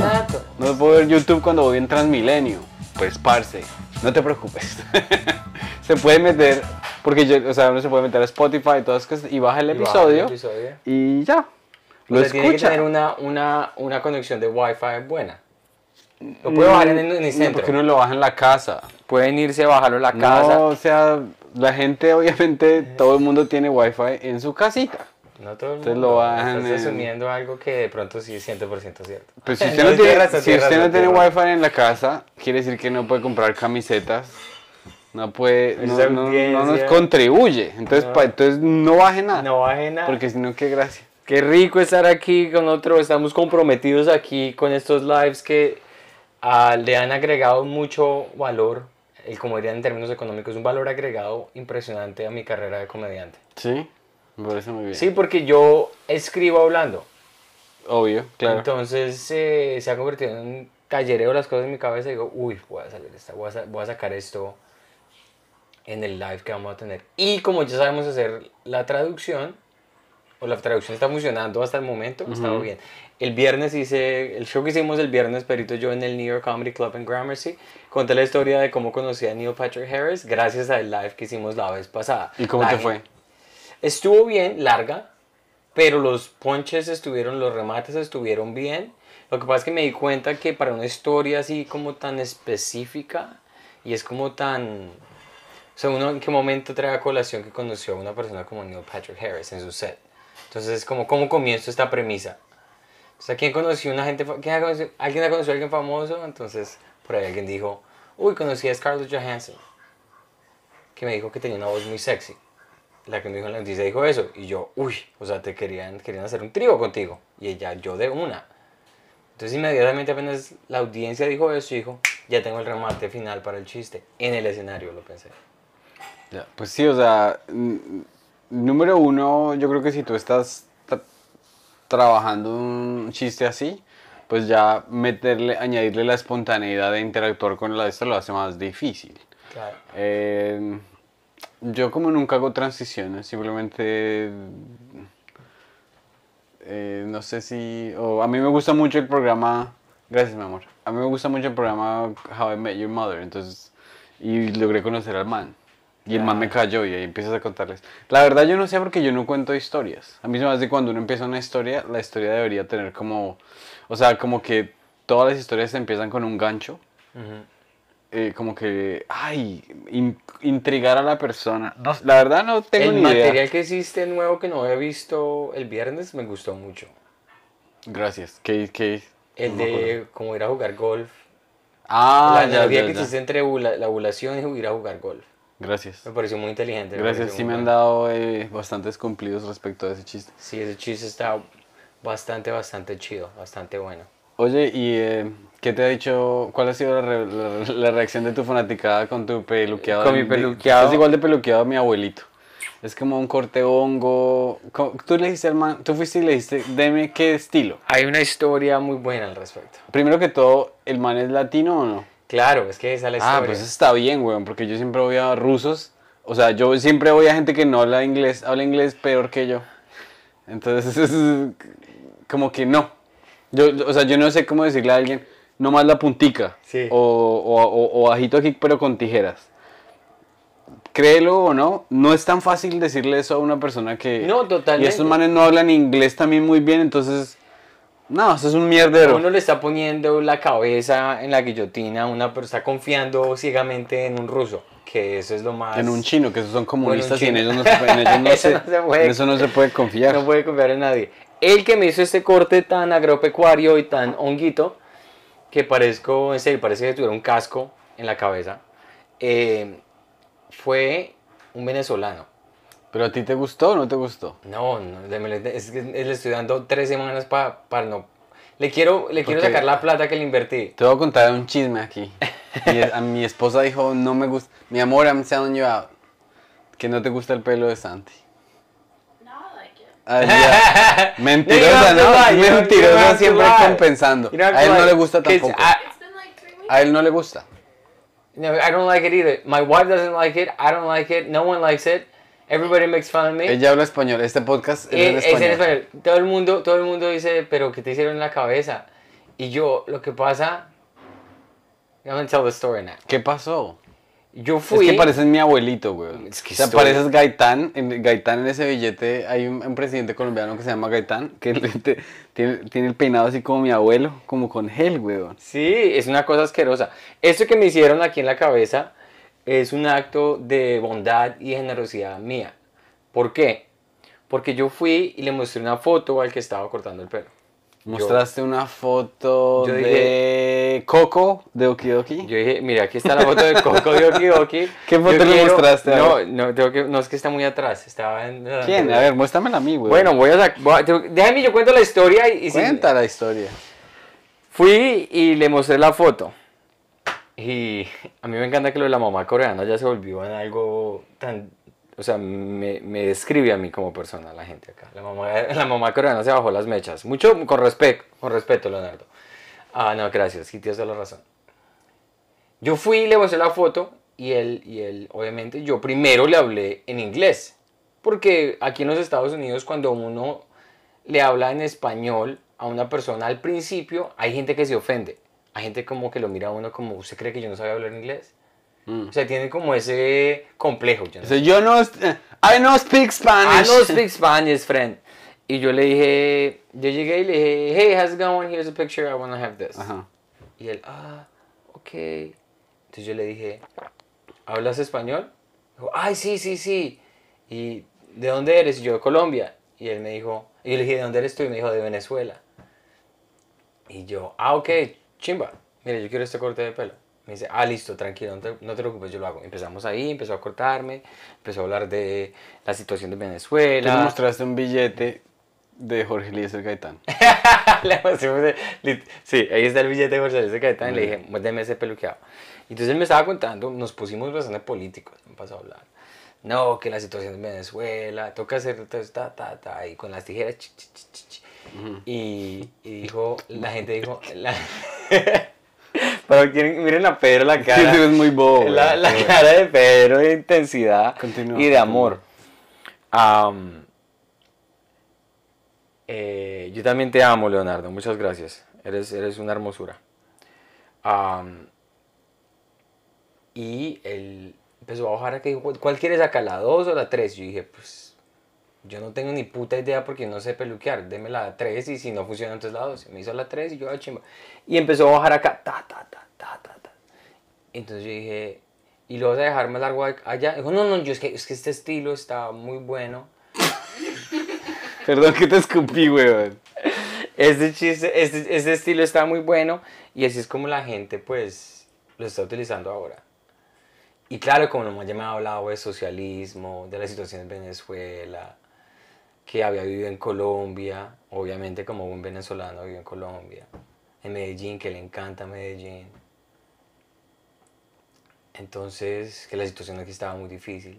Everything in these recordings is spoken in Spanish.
YouTube. No puedo ver YouTube cuando voy en Transmilenio. Pues, parce, no te preocupes. se puede meter, porque yo, o sea, uno se puede meter a Spotify y todas cosas y baja el Y baja episodio el episodio. y ya. O Lo sea, tiene que escucha. tener una, una, una conexión de Wi-Fi buena. Lo puede bajar en, el- en el No, centro. porque uno lo baja en la casa. Pueden irse a bajarlo en la casa. No, o sea, la gente, obviamente, todo el mundo tiene wifi en su casita. No todo el mundo. lo bajan Estás en- asumiendo algo que de pronto sí es 100% cierto. Pues si usted No, no, tiene razón, si usted no razón, tiene wifi en la casa, quiere decir que no puede comprar camisetas. No puede, no, no- no nos contribuye. Entonces, No. pa- entonces no baje nada. No baje nada. Porque si no, qué gracia. Qué rico estar aquí con otro. Estamos comprometidos aquí con estos lives que ah, le han agregado mucho valor. El, como dirían en términos económicos, un valor agregado impresionante a mi carrera de comediante. Sí, me parece muy bien. Sí, porque yo escribo hablando. Obvio, claro. Entonces eh, se ha convertido en un tallereo las cosas en mi cabeza y digo, uy, voy a salir esta, voy a, voy a sacar esto en el live que vamos a tener. Y como ya sabemos hacer la traducción, o la traducción está funcionando hasta el momento, está Ujú. bien. El viernes hice, el show que hicimos el viernes, Perito y yo, en el New York Comedy Club en Gramercy, conté la historia de cómo conocí a Neil Patrick Harris gracias al live que hicimos la vez pasada. ¿Y cómo La te fue? Estuvo bien, larga, pero los ponches estuvieron, los remates estuvieron bien. Lo que pasa es que me di cuenta que para una historia así como tan específica y es como tan... O sea, uno en qué momento trae a colación que conoció a una persona como Neil Patrick Harris en su set. Entonces es como, ¿cómo comienzo esta premisa? O sea, ¿quién conoció una gente, quién ha conocido- alguien ha conocido a alguien famoso? Entonces, por ahí alguien dijo, uy, conocí a Scarlett Johansson, que me dijo que tenía una voz muy sexy. La que me dijo en la noticia dijo eso, y yo, uy, o sea, te querían, querían hacer un trío contigo. Y ella, yo de una. Entonces, inmediatamente apenas la audiencia dijo eso, dijo, ya tengo el remate final para el chiste. En el escenario lo pensé. Ya, Pues sí, o sea, número uno, yo creo que si tú estás tra- trabajando un chiste así, pues ya meterle, añadirle la espontaneidad de interactuar con la esto lo hace más difícil. Claro. Eh, yo como nunca hago transiciones, simplemente eh, no sé si, a mí me gusta mucho el programa, gracias mi amor, a mí me gusta mucho el programa How I Met Your Mother, entonces, y logré conocer al man. Y el man me cayó y ahí empiezas a contarles. La verdad yo no sé porque yo no cuento historias. A mí se me hace cuando uno empieza una historia, la historia debería tener como, o sea, como que todas las historias empiezan con un gancho Ujú. Eh, como que, ay, in- intrigar a la persona. No, la verdad no tengo El ni material idea. que hiciste nuevo que no había visto el viernes me gustó mucho. Gracias. ¿Qué, qué? El No de cómo ir a jugar golf. Ah, la ya, analogía ya, que ya. hiciste entre ovula- la ovulación y ir a jugar golf. Gracias. Me pareció muy inteligente. Gracias, sí me han dado eh, bastantes cumplidos respecto a ese chiste. Sí, ese chiste está bastante, bastante chido, bastante bueno. Oye, ¿y eh, qué te ha dicho? ¿Cuál ha sido la, re- la- la reacción de tu fanaticada con tu peluqueado? Con mi peluqueado. Estás igual de peluqueado a mi abuelito. Es como un corte hongo. Tú le dijiste al man, tú fuiste y le dijiste, deme qué estilo. Hay una historia muy buena al respecto. Primero que todo, ¿el man es latino o no? Claro, es que esa es la historia. Ah, pues está bien, weón, porque yo siempre voy a rusos. O sea, yo siempre voy a gente que no habla inglés, habla inglés peor que yo. Entonces, es como que no. Yo, o sea, yo no sé cómo decirle a alguien, no más la puntica. Sí. O, o, o- bajito aquí, pero con tijeras. Créelo o no, no es tan fácil decirle eso a una persona que... No, totalmente. Y estos manes no hablan inglés también muy bien, entonces... No, eso es un mierdero. Uno le está poniendo la cabeza en la guillotina, una pero está confiando ciegamente en un ruso, que eso es lo más... En un chino, que esos son comunistas y en ellos no se, puede- en ellos no Eso se- no se puede. en eso no se puede confiar. No puede confiar en nadie. El que me hizo este corte tan agropecuario y tan honguito, que parezco, en serio, parece que tuviera un casco en la cabeza, eh, fue un venezolano. ¿Pero a ti te gustó o no te gustó? No, no, le- me le- es que le estoy dando tres semanas pa- para no... Le quiero, le quiero sacar la plata que le invertí. Te voy a contar un chisme aquí. Mi, a mi esposa dijo, no me gusta... Mi amor, I'm telling you out. Que no te gusta el pelo de Santi. No, I like it. Ay, ya. Mentirosa, No, Mentirosa siempre compensando. A él no le gusta tampoco. I- It's been like three weeks. A él no le gusta. No, I don't like it either. My wife doesn't like it. I don't like it. No one likes it. Everybody makes fun of me. Ella habla español. Este podcast es Eh, en es español. en español. Todo el mundo, todo el mundo dice, pero ¿qué te hicieron en la cabeza? Y yo, lo que pasa. I'm gonna tell the story now. ¿Qué pasó? Yo fui. Es que pareces mi abuelito, güey. Es que o sea, estoy- pareces Gaitán. En, Gaitán en ese billete hay un, un presidente colombiano que se llama Gaitán, que te- tiene, tiene el peinado así como mi abuelo, como con gel, güey. Sí, es una cosa asquerosa. Esto que me hicieron aquí en la cabeza es un acto de bondad y generosidad mía. ¿Por qué? Porque yo fui y le mostré una foto al que estaba cortando el pelo. Mostraste una foto yo de Coco de Okidoki. Yo dije, mira, aquí está la foto de Coco de Okidoki. ¿Qué foto Yo le mostraste? A No, no, tengo que, no, es que está muy atrás. Estaba en... ¿Quién? A ver, muéstramela a mí, güey. Bueno, voy a sacar... Déjame, yo cuento la historia y... y si- cuenta la historia. Fui y le mostré la foto. Y a mí me encanta que lo de la mamá coreana ya se volvió en algo tan... O sea, me, me describe a mí como persona la gente acá. La mamá, la mamá coreana se bajó las mechas. Mucho con respeto, con respeto, Leonardo. Ah, no, gracias. Sí, tienes la razón. Yo fui y le mostré la foto y él, y él, obviamente, yo primero le hablé en inglés. Porque aquí en los Estados Unidos, cuando uno le habla en español a una persona al principio, hay gente que se ofende. Hay gente como que lo mira a uno como, ¿usted cree que yo no sabía hablar inglés? Mm. O sea, tiene como ese complejo. yo no O sea, yo no... I no speak I Spanish. don't speak Spanish, friend. Y yo le dije, yo llegué y le dije, hey, how's it going? Here's a picture, I want to have this. Ajá. Y él, ah, ok. Entonces yo le dije, ¿hablas español? Dijo, ay, sí, sí, sí. ¿Y de dónde eres? Y yo, de Colombia. Y él me dijo, y yo le dije, ¿de dónde eres tú? Y me dijo, de Venezuela. Y yo, ah, ok, chimba. Mira, yo quiero este corte de pelo. Me dice, ah, listo, tranquilo, no te, no te preocupes, yo lo hago. Empezamos ahí, empezó a cortarme, empezó a hablar de la situación de Tú le Venezuela. mostraste un billete de Jorge Eliezer Gaitán. Sí, ahí está el billete de Jorge Luis Gaitán. Y le dije, deme ese peluqueado. Entonces él me estaba contando, nos pusimos bastante políticos, me pasó a hablar. No, que la situación en Venezuela, toca hacer ta, ta, ta, ta, y con las tijeras. chi, chi, chi. y, y dijo, la gente dijo, la- pero quieren- miren a Pedro la cara. Sí, es muy bobo. La, cara de Pedro de intensidad Continúa, y de amor. Am, eh, yo también te amo, Leonardo. Muchas gracias. Eres, eres una hermosura. Y él empezó a bajar a que ¿cuál quieres acá? ¿La 2 o la 3? Yo dije, pues yo no tengo ni puta idea porque no sé peluquear. Deme la 3 y si no funciona entonces la 2. Me hizo la 3 y yo, ah, chimba. Y empezó a bajar acá, ta, ta, ta, ta, ta, ta. Entonces yo dije, ¿y lo vas a dejar más largo allá? Dijo, no, no, yo es que, es que este estilo está muy bueno. Perdón que te escupí, güey. Este chiste, este, este estilo está muy bueno y así es como la gente pues lo está utilizando ahora. Y claro, como nomás ya me ha hablado de socialismo, de la situación en Venezuela, que había vivido en Colombia, obviamente como un venezolano vivió en Colombia, en Medellín, que le encanta Medellín. Entonces, que la situación aquí estaba muy difícil.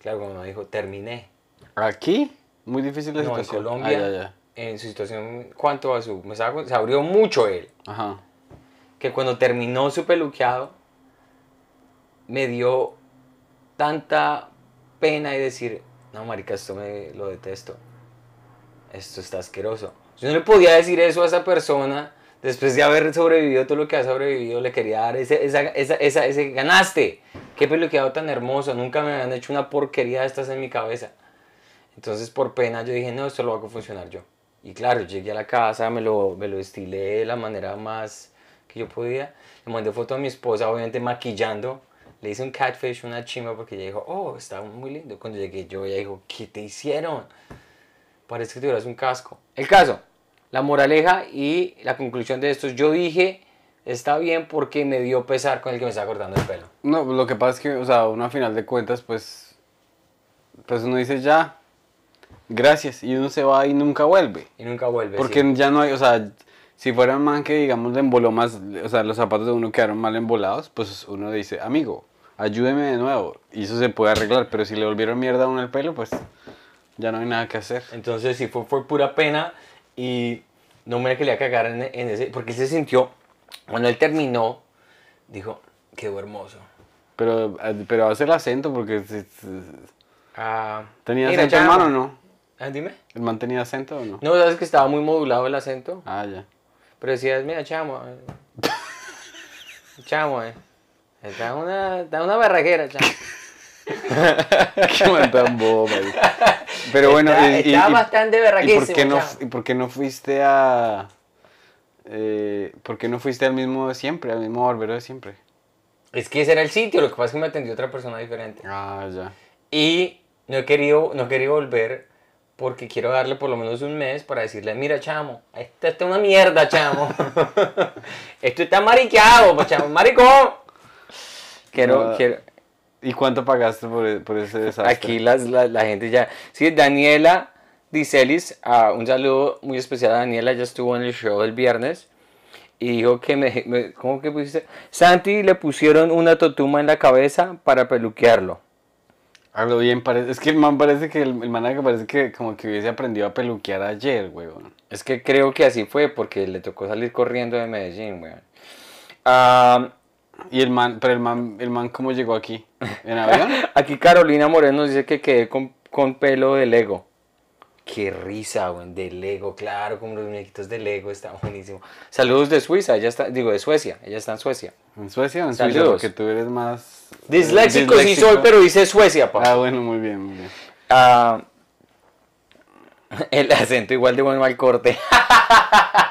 Claro, como me dijo, terminé. ¿Aquí? Muy difícil la No, en situación. Colombia, Ah, ya, ya. en su situación, ¿cuánto a su? Me estaba se abrió mucho él. Ajá. Que cuando terminó su peluqueado, me dio tanta pena y decir, no, marica, esto me lo detesto. Esto está asqueroso. Yo no le podía decir eso a esa persona después de haber sobrevivido todo lo que ha sobrevivido. Le quería dar ese, esa, esa, ese, ganaste. Qué peluqueado tan hermoso. Nunca me habían hecho una porquería de estas en mi cabeza. Entonces, por pena, yo dije, no, esto lo hago funcionar yo. Y claro, llegué a la casa, me lo, me lo estilé de la manera más que yo podía. Le mandé foto a mi esposa, obviamente maquillando. Le hice un catfish, una chimba, porque ella dijo, oh, está muy lindo. Cuando llegué yo, ella dijo, ¿qué te hicieron? Parece que tuvieras un casco. El caso, la moraleja y la conclusión de esto es, yo dije, está bien porque me dio pesar con el que me estaba cortando el pelo. No, lo que pasa es que, o sea, uno a final de cuentas, pues, pues uno dice ya, gracias, y uno se va y nunca vuelve. Y nunca vuelve. Porque sí. ya no hay, o sea, si fuera un man que, digamos, le emboló más, o sea, los zapatos de uno quedaron mal embolados, pues uno dice, amigo, ayúdeme de nuevo, y eso se puede arreglar, pero si le volvieron mierda a uno el pelo, pues ya no hay nada que hacer. Entonces sí fue, fue pura pena y no me quería cagar en, en ese, porque se sintió, cuando él terminó, dijo, quedó hermoso. Pero, eh, pero hace el acento porque Ah, tenía mira, acento ya- hermano o no? Ah, dime. ¿El man tenía acento o no? No, sabes que estaba muy modulado el acento, Ah, ya. Pero decías, mira, chamo. eh, chamo, eh. Está una, está una barraquera, chamo. Qué tan bobo. Pero bueno, Está- y, y- está y- bastante ¿y por qué berraquísimo, no. ¿Y por qué no fuiste a... Eh, ¿Por qué no fuiste al mismo de siempre, al mismo barbero de siempre? Es que ese era el sitio, lo que pasa es que me atendió otra persona diferente. Ah, ya. Y no he querido, no he querido volver porque quiero darle por lo menos un mes para decirle, mira, chamo, esto está una mierda, chamo. esto está mariqueado, pues, chamo, maricón. Quiero, No. quiero, ¿Y cuánto pagaste por, e- por ese desastre? Aquí las, la, la gente ya. Sí, Daniela Dicelis, ah, un saludo muy especial a Daniela, ya estuvo en el show el viernes. Y dijo que me, me- ¿Cómo que pusiste? Santi le pusieron una totuma en la cabeza para peluquearlo. Hablo bien, parece, es que el man parece que, el, el man parece que como que hubiese aprendido a peluquear ayer, weón. Es que creo que así fue porque le tocó salir corriendo de Medellín, weón. Ah, Y el man, pero el man, el man ¿cómo llegó aquí? ¿En avión? aquí Carolina Moreno dice que quedé con, con pelo de Lego. Qué risa, weón, de Lego, claro, como los muñequitos de Lego, está buenísimo. Saludos de Suiza, ella está, digo, de Suecia, ella está en Suecia. ¿En Suecia o en Suiza? Saludos. Porque tú eres más... Disléxico, sí soy, pero dice Suecia, pa. Ah, bueno, muy bien, muy bien. Ah, el acento igual de buen mal corte.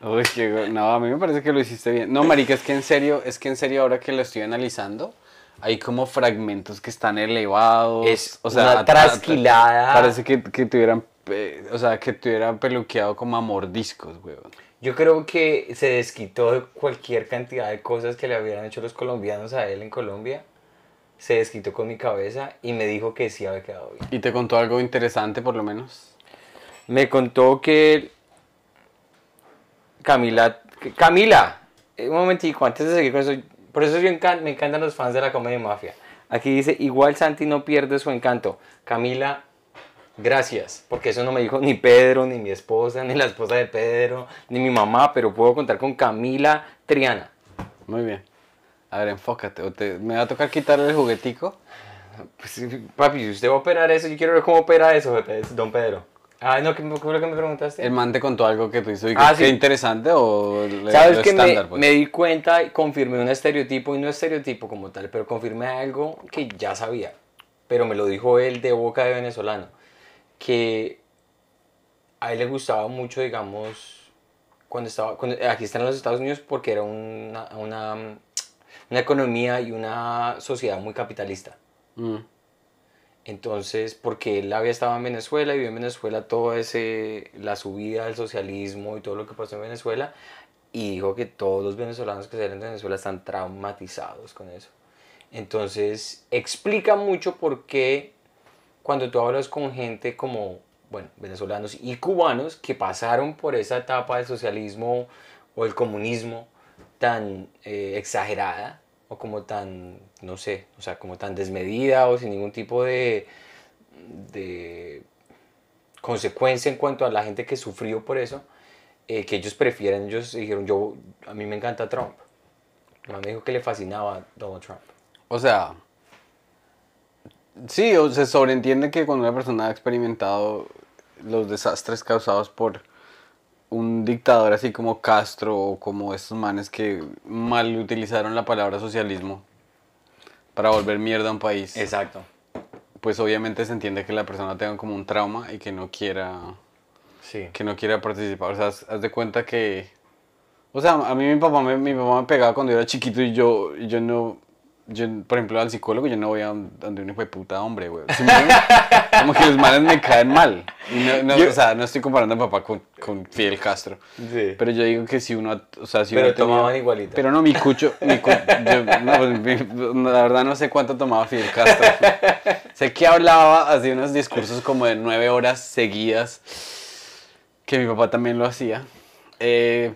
Uy, qué go- no, a mí me parece que lo hiciste bien. No, marica, es que en serio, es que en serio ahora que lo estoy analizando, hay como fragmentos que están elevados. Es o sea, una trasquilada. Parece que, que tuvieran, eh, o sea, que tuvieran peluqueado como a mordiscos, weón. Yo creo que se desquitó de cualquier cantidad de cosas que le habían hecho los colombianos a él en Colombia. Se desquitó con mi cabeza y me dijo que sí había quedado bien. ¿Y te contó algo interesante por lo menos? Me contó que Camila, Camila, eh, un momentico, antes de seguir con eso, por eso yo encan- me encantan los fans de la comedia mafia. Aquí dice, igual Santi no pierde su encanto. Camila, gracias, porque eso no me dijo ni Pedro, ni mi esposa, ni la esposa de Pedro, ni mi mamá, pero puedo contar con Camila Triana. Muy bien. A ver, enfócate. o te- ¿Me va a tocar quitarle el juguetico? Pues, papi, si usted va a operar eso, yo quiero ver cómo opera eso, don Pedro. Ah, no, ¿qué fue que me preguntaste? ¿El man te contó algo que tú hiciste? Ah, ¿Qué sí. interesante o le- ¿Sabes lo que me, estándar, pues? me di cuenta y confirmé un estereotipo, y no estereotipo como tal, pero confirmé algo que ya sabía, pero me lo dijo él de boca de venezolano, que a él le gustaba mucho, digamos, cuando estaba, cuando, aquí están en los Estados Unidos porque era una, una, una economía y una sociedad muy capitalista. Mm. Entonces, porque él había estado en Venezuela y vio en Venezuela todo ese, la subida del socialismo y todo lo que pasó en Venezuela, y dijo que todos los venezolanos que salen de Venezuela están traumatizados con eso. Entonces, explica mucho por qué cuando tú hablas con gente como, bueno, venezolanos y cubanos que pasaron por esa etapa del socialismo o el comunismo tan eh, exagerada o como tan, no sé, o sea, como tan desmedida o sin ningún tipo de, de consecuencia en cuanto a la gente que sufrió por eso, eh, que ellos prefieren, ellos dijeron, yo, a mí me encanta Trump. Me dijo que le fascinaba Donald Trump. O sea, sí, o se sobreentiende que cuando una persona ha experimentado los desastres causados por un dictador así como Castro o como estos manes que mal utilizaron la palabra socialismo para volver mierda a un país, Exacto. pues obviamente se entiende que la persona tenga como un trauma y que no quiera Sí. que no quiera participar. O sea, haz, haz de cuenta que. O sea, a mí mi papá me, mi papá me pegaba cuando yo era chiquito y yo, y yo no. Yo, por ejemplo, al psicólogo yo no voy a donde un hijo de puta hombre, güey. ¿Sí me entiendes? Como que los males me caen mal. No, no, Yo- O sea, no estoy comparando a mi papá con, con Fidel Castro. Sí. Pero yo digo que si uno. O sea, si Pero uno tomaban igualito. Pero no, mi cucho. Mi cu- yo- no, pues, mi- la verdad no sé cuánto tomaba Fidel Castro. sé que hablaba, hacía unos discursos como de nueve horas seguidas que mi papá también lo hacía. Eh,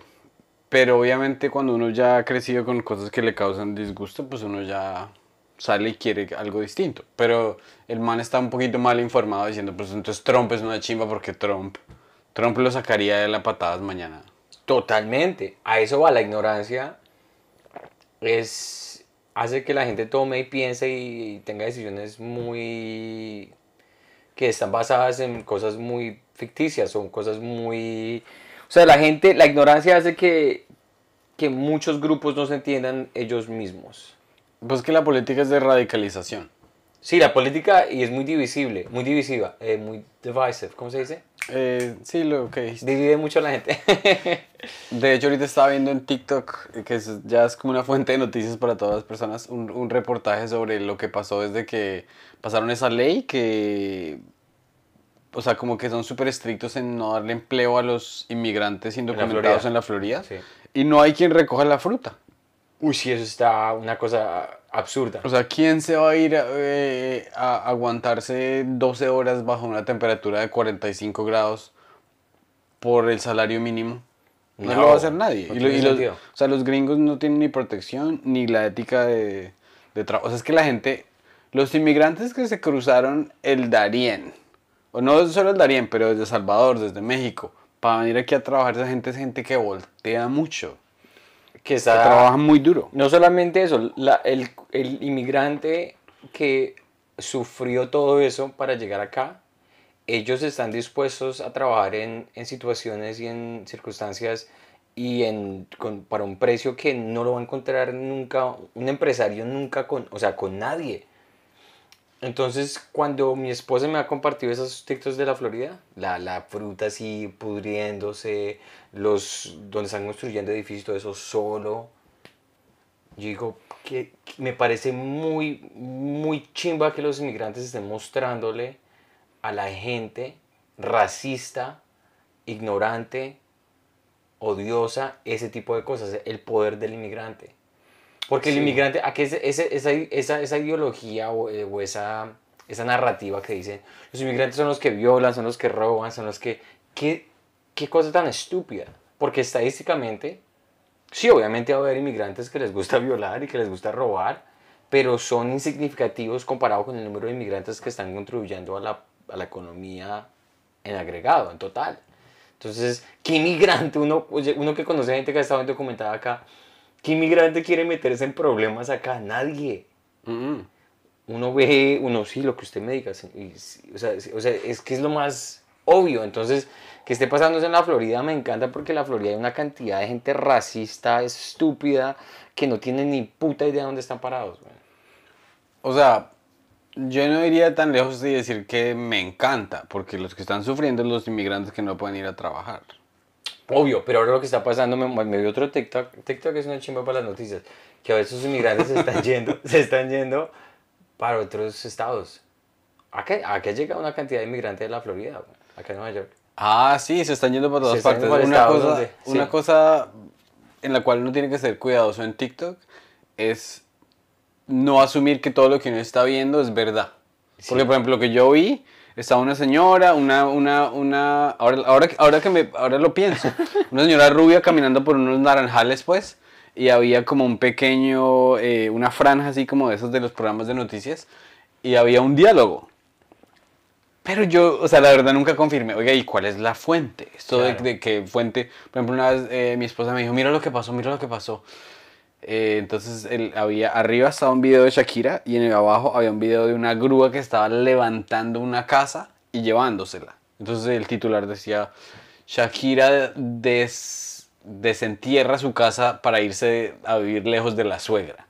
pero obviamente cuando uno ya ha crecido con cosas que le causan disgusto, pues uno ya sale y quiere algo distinto. Pero el man está un poquito mal informado diciendo, pues entonces Trump es una chimba porque Trump, Trump lo sacaría de la patadas mañana. Totalmente. A eso va la ignorancia. Es hace que la gente tome y piense y tenga decisiones muy que están basadas en cosas muy ficticias o cosas muy sea, la gente, la ignorancia hace que, que muchos grupos no se entiendan ellos mismos. Pues que la política es de radicalización. Sí, la política y es muy divisible, muy divisiva, eh, muy divisive, ¿cómo se dice? Eh, sí, lo que dijiste. Divide mucho a la gente. De hecho, ahorita estaba viendo en TikTok, que es- ya es como una fuente de noticias para todas las personas, un, un reportaje sobre lo que pasó desde que pasaron esa ley que, o sea, como que son súper estrictos en no darle empleo a los inmigrantes indocumentados Florida. en la Florida. Sí. Y no hay quien recoja la fruta. Uy, sí, eso está una cosa absurda. O sea, ¿quién se va a ir a, eh, a aguantarse 12 horas bajo una temperatura de 45 grados por el salario mínimo? No, No, lo va a hacer nadie. no Y lo- tiene y los- sentido. o sea, los gringos no tienen ni protección ni la ética de, de trabajo. O sea, es que la gente, los inmigrantes que se cruzaron el Darién, o no solo el Darién, pero desde Salvador, desde México, para venir aquí a trabajar, esa gente es gente que voltea mucho, que que está... trabaja muy duro. No solamente eso, la- el, el inmigrante que sufrió todo eso para llegar acá, ellos están dispuestos a trabajar en, en situaciones y en circunstancias y en, con- para un precio que no lo va a encontrar nunca, un empresario nunca con, o sea, con nadie. Entonces, cuando mi esposa me ha compartido esos TikToks de la Florida, la, la fruta así pudriéndose, los donde están construyendo edificios, todo eso solo, yo digo que me parece muy, muy chimba que los inmigrantes estén mostrándole a la gente racista, ignorante, odiosa, ese tipo de cosas, el poder del inmigrante. Porque el Sí. inmigrante, ¿a qué ese- ese- esa, esa, esa ideología o, eh, o esa, esa narrativa que dicen, los inmigrantes son los que violan, son los que roban, son los que... ¿Qué, qué cosa tan estúpida? Porque estadísticamente, sí, obviamente va a haber inmigrantes que les gusta violar y que les gusta robar, pero son insignificativos comparado con el número de inmigrantes que están contribuyendo a la, a la economía en agregado, en total. Entonces, ¿qué inmigrante, uno, uno que conoce gente que ha estado documentada acá, qué inmigrante quiere meterse en problemas acá? Nadie. Mm, Uno ve, uno sí, lo que usted me diga, sí, y sí, o, sea, sí, o sea, es que es lo más obvio. Entonces, que esté pasando eso en la Florida me encanta porque en la Florida hay una cantidad de gente racista, estúpida, que no tiene ni puta idea de dónde están parados. O sea, yo no iría tan lejos de decir que me encanta, porque los que están sufriendo son los inmigrantes que no pueden ir a trabajar. Obvio, pero ahora lo que está pasando, me, me vi otro TikTok, TikTok es una chimba para las noticias, que a veces los inmigrantes se están yendo, se están yendo para otros estados. Acá, acá llega una cantidad de inmigrantes de la Florida, acá en Nueva York. Ah, sí, se están yendo para todas Se partes. para Una, cosa, donde- una sí. cosa en la cual uno tiene que ser cuidadoso en TikTok es no asumir que todo lo que uno está viendo es verdad. Porque, por ejemplo, lo que yo vi, estaba una señora, una, una, una, ahora, ahora, ahora que me, ahora lo pienso, una señora rubia caminando por unos naranjales, pues, y había como un pequeño, eh, una franja así como de esos de los programas de noticias, y había un diálogo. Pero yo, o sea, la verdad nunca confirmé, oiga, ¿y cuál es la fuente? Esto de, Claro. de que fuente, por ejemplo, una vez eh, mi esposa me dijo, mira lo que pasó, mira lo que pasó. Eh, entonces él, había, arriba estaba un video de Shakira y en el abajo había un video de una grúa que estaba levantando una casa y llevándosela. Entonces el titular decía, Shakira des- desentierra su casa para irse a vivir lejos de la suegra.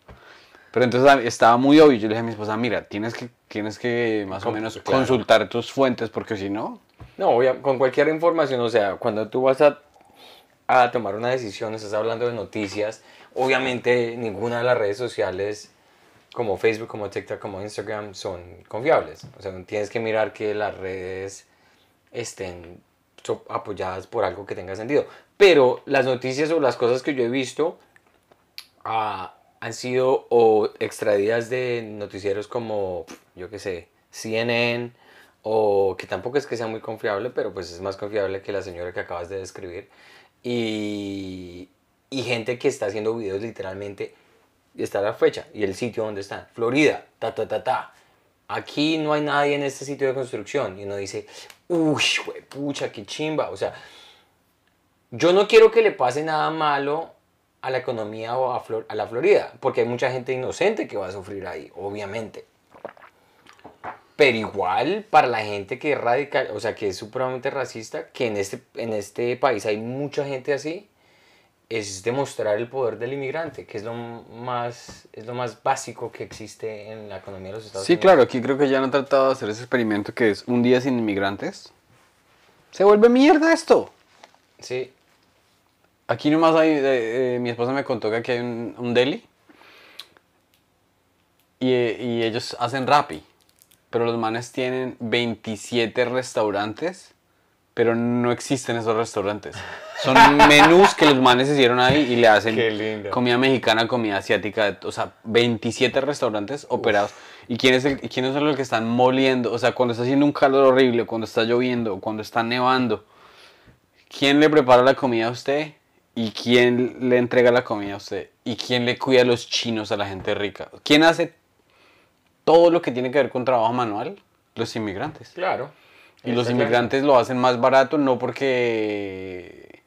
Pero entonces estaba muy obvio. Yo le dije a mi esposa, mira, tienes que, tienes que más o menos claro. consultar tus fuentes porque si no... No, obvia- con cualquier información, o sea, cuando tú vas a, a tomar una decisión, estás hablando de noticias, obviamente ninguna de las redes sociales como Facebook, como TikTok, como Instagram son confiables. O sea, tienes que mirar que las redes estén apoyadas por algo que tenga sentido. Pero las noticias o las cosas que yo he visto ah, han sido o extraídas de noticieros como, yo qué sé, CNN, o que tampoco es que sea muy confiable, pero pues es más confiable que la señora que acabas de describir. Y, y gente que está haciendo videos literalmente, está la fecha y el sitio donde están, Florida, ta, ta, ta, ta. Aquí no hay nadie en este sitio de construcción. Y uno dice, uy, pucha, qué chimba. O sea, yo no quiero que le pase nada malo a la economía o a, Flor- a la Florida, porque hay mucha gente inocente que va a sufrir ahí, obviamente. Pero igual, para la gente que es radical, o sea, que es supremamente racista, que en este, en este país hay mucha gente así, es demostrar el poder del inmigrante, que es lo más, es lo más básico que existe en la economía de los Estados Sí, Unidos. claro, aquí creo que ya han tratado de hacer ese experimento que es un día sin inmigrantes. Se vuelve mierda esto. Sí, Aquí nomás hay, eh, eh, mi esposa me contó que aquí hay un, un deli y, eh, y ellos hacen rapi, pero los manes tienen 27 restaurantes, pero no existen esos restaurantes. Son menús que los manes hicieron ahí y le hacen comida mexicana, comida asiática, o sea, 27 restaurantes operados. ¿Y quién es el, quiénes son los que están moliendo? O sea, cuando está haciendo un calor horrible, cuando está lloviendo, cuando está nevando, ¿Quién le prepara la comida a usted? ¿Y quién le entrega la comida a usted? ¿Y quién le cuida a los chinos a la gente rica? ¿Quién hace todo lo que tiene que ver con trabajo manual? Los inmigrantes. claro. Y los claro. inmigrantes lo hacen más barato no porque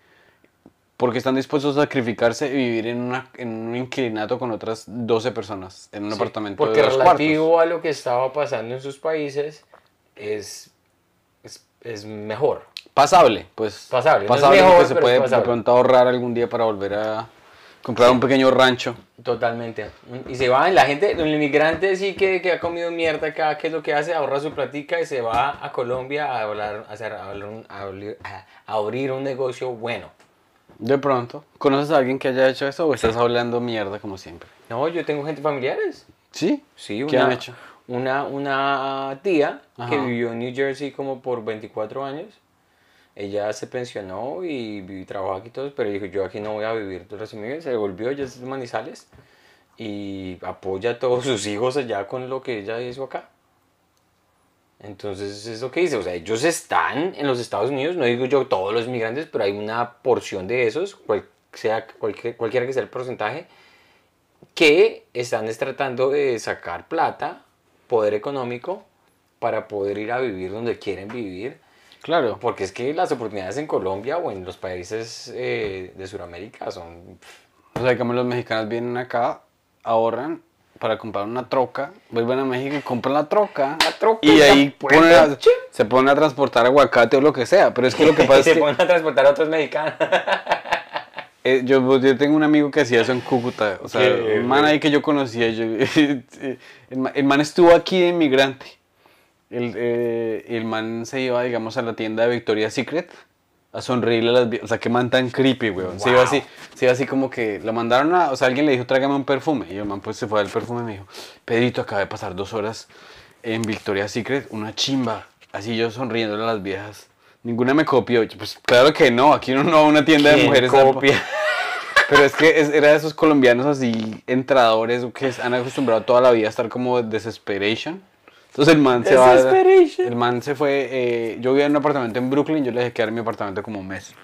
porque están dispuestos a sacrificarse y vivir en, una, en un inclinato con otras 12 personas en un Sí, apartamento Porque de dos relativo cuartos. a lo que estaba pasando en sus países, es, es, es mejor. Pasable, pues. Pasable, no es Pasable mejor, que se puede de pasable. pronto ahorrar algún día para volver a comprar un pequeño rancho. Totalmente. Y se va, la gente, el inmigrante sí que, que ha comido mierda acá, ¿qué es lo que hace? Ahorra su platica y se va a Colombia a, hablar, a, hacer, a, hablar un- a abrir- a- abrir un negocio bueno. De pronto. ¿Conoces a alguien que haya hecho eso o estás hablando mierda como siempre? No, yo tengo gente familiares. ¿Sí? Sí, ¿Qué una, han hecho? Una, una tía que Ajá. vivió en New Jersey como por 24 años. Ella se pensionó y, vi- trabajó aquí todo, pero dijo, yo aquí no voy a vivir toda mi vida. Se devolvió, ella es Manizales y apoya a todos sus hijos allá con lo que ella hizo acá. Entonces es lo que dice, o sea, ellos están en los Estados Unidos, no digo yo todos los migrantes, pero hay una porción de esos, cual sea, cualquier, cualquiera que sea el porcentaje, que están es tratando de sacar plata, poder económico, para poder ir a vivir donde quieren vivir. Claro. Porque es que las oportunidades en Colombia o en los países eh, de Sudamérica son... O sea, digamos, los mexicanos vienen acá, ahorran para comprar una troca, vuelven a México y compran la troca. La troca y ahí ponen a- se ponen a transportar aguacate o lo que sea. Pero es que lo que pasa es se que ponen a transportar a otros mexicanos. eh, yo, yo tengo un amigo que hacía eso en Cúcuta. O sea, un man ahí que yo conocía. yo- el man estuvo aquí de inmigrante. El, eh, el man se iba, digamos, a la tienda de Victoria's Secret a sonreírle a las vie- O sea, qué man tan creepy, weón. Se iba Wow. así, se iba así como que lo mandaron a. O sea, alguien le dijo, tráigame un perfume. Y el man, pues se fue al perfume y me dijo, Pedrito, acaba de pasar dos horas en Victoria's Secret, una chimba. Así yo sonriéndole a las viejas. Ninguna me copió. Yo, Pues claro que no, aquí uno no va a una tienda de ¿Quién mujeres. copia? Pero es que es- era de esos colombianos así, entradores, que han acostumbrado toda la vida a estar como desesperation. Entonces el man se va. El man se fue. eh, yo vivía en un apartamento en Brooklyn, yo le dejé quedar en mi apartamento como un mes.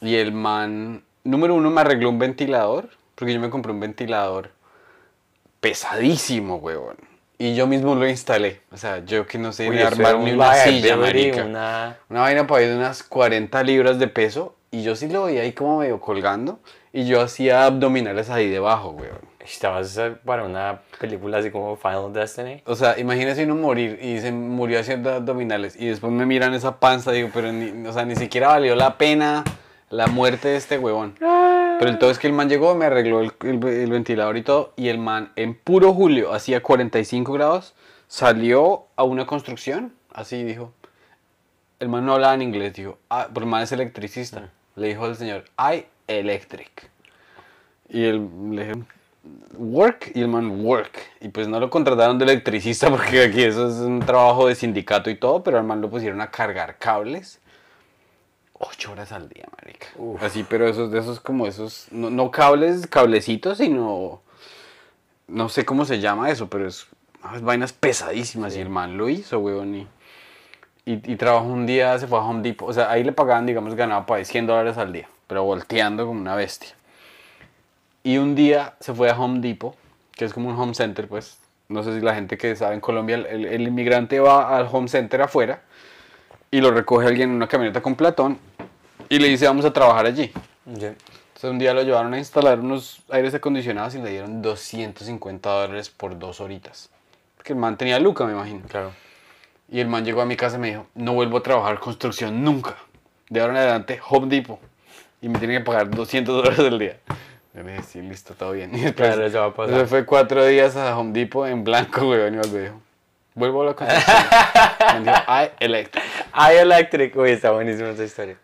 Y el man, número uno, me arregló un ventilador, porque yo me compré un ventilador pesadísimo, huevón. Y yo mismo lo instalé. O sea, yo que no sé Uy, ni armar ni un una silla, marica. una- Una vaina por ahí de unas 40 libras de peso. Y yo sí lo veía ahí como medio colgando. Y yo hacía abdominales ahí debajo, weón. Estabas eh, para una película así como Final Destiny. O sea, imagínese uno morir y se murió haciendo abdominales. Y después me miran esa panza, digo, pero ni, o sea, ni siquiera valió la pena la muerte de este huevón. Pero el todo es que el man llegó, me arregló el, el- el ventilador y todo. Y el man, en puro julio, hacía 45 grados, salió a una construcción. Así dijo. El man no hablaba en inglés, dijo. Ah, pero el man es electricista. Le dijo al señor, I electric. Y él le dije, work, y el man work. Y pues no lo contrataron de electricista porque aquí eso es un trabajo de sindicato y todo, pero al man lo pusieron a cargar cables. Ocho horas al día, marica. Así, pero esos, de esos como esos, no, no cables, cablecitos, sino, no sé cómo se llama eso, pero es unas vainas pesadísimas. Y el man lo hizo, weón, y, y, y trabajó un día, se fue a Home Depot. O sea, ahí le pagaban, digamos, ganaba para ahí 100 dólares al día, pero volteando como una bestia. Y un día se fue a Home Depot, que es como un home center, pues. No sé si la gente que sabe en Colombia, el, el inmigrante va al home center afuera y lo recoge alguien en una camioneta con platón y le dice, vamos a trabajar allí. Entonces un día lo llevaron a instalar unos aires acondicionados y le dieron 250 dólares por dos horitas. Porque el man tenía Luca, me imagino. Claro. Y el man llegó a mi casa y me dijo, no vuelvo a trabajar construcción nunca. De ahora en adelante, Home Depot. Y me tiene que pagar 200 dólares al día. Yo le dije, sí, listo, todo bien. Y después, Claro, eso va a pasar. fue cuatro días a Home Depot en blanco, weón, y me dijo, vuelvo a la construcción. me dijo, I electric. I Electric. Uy, está buenísima esa historia.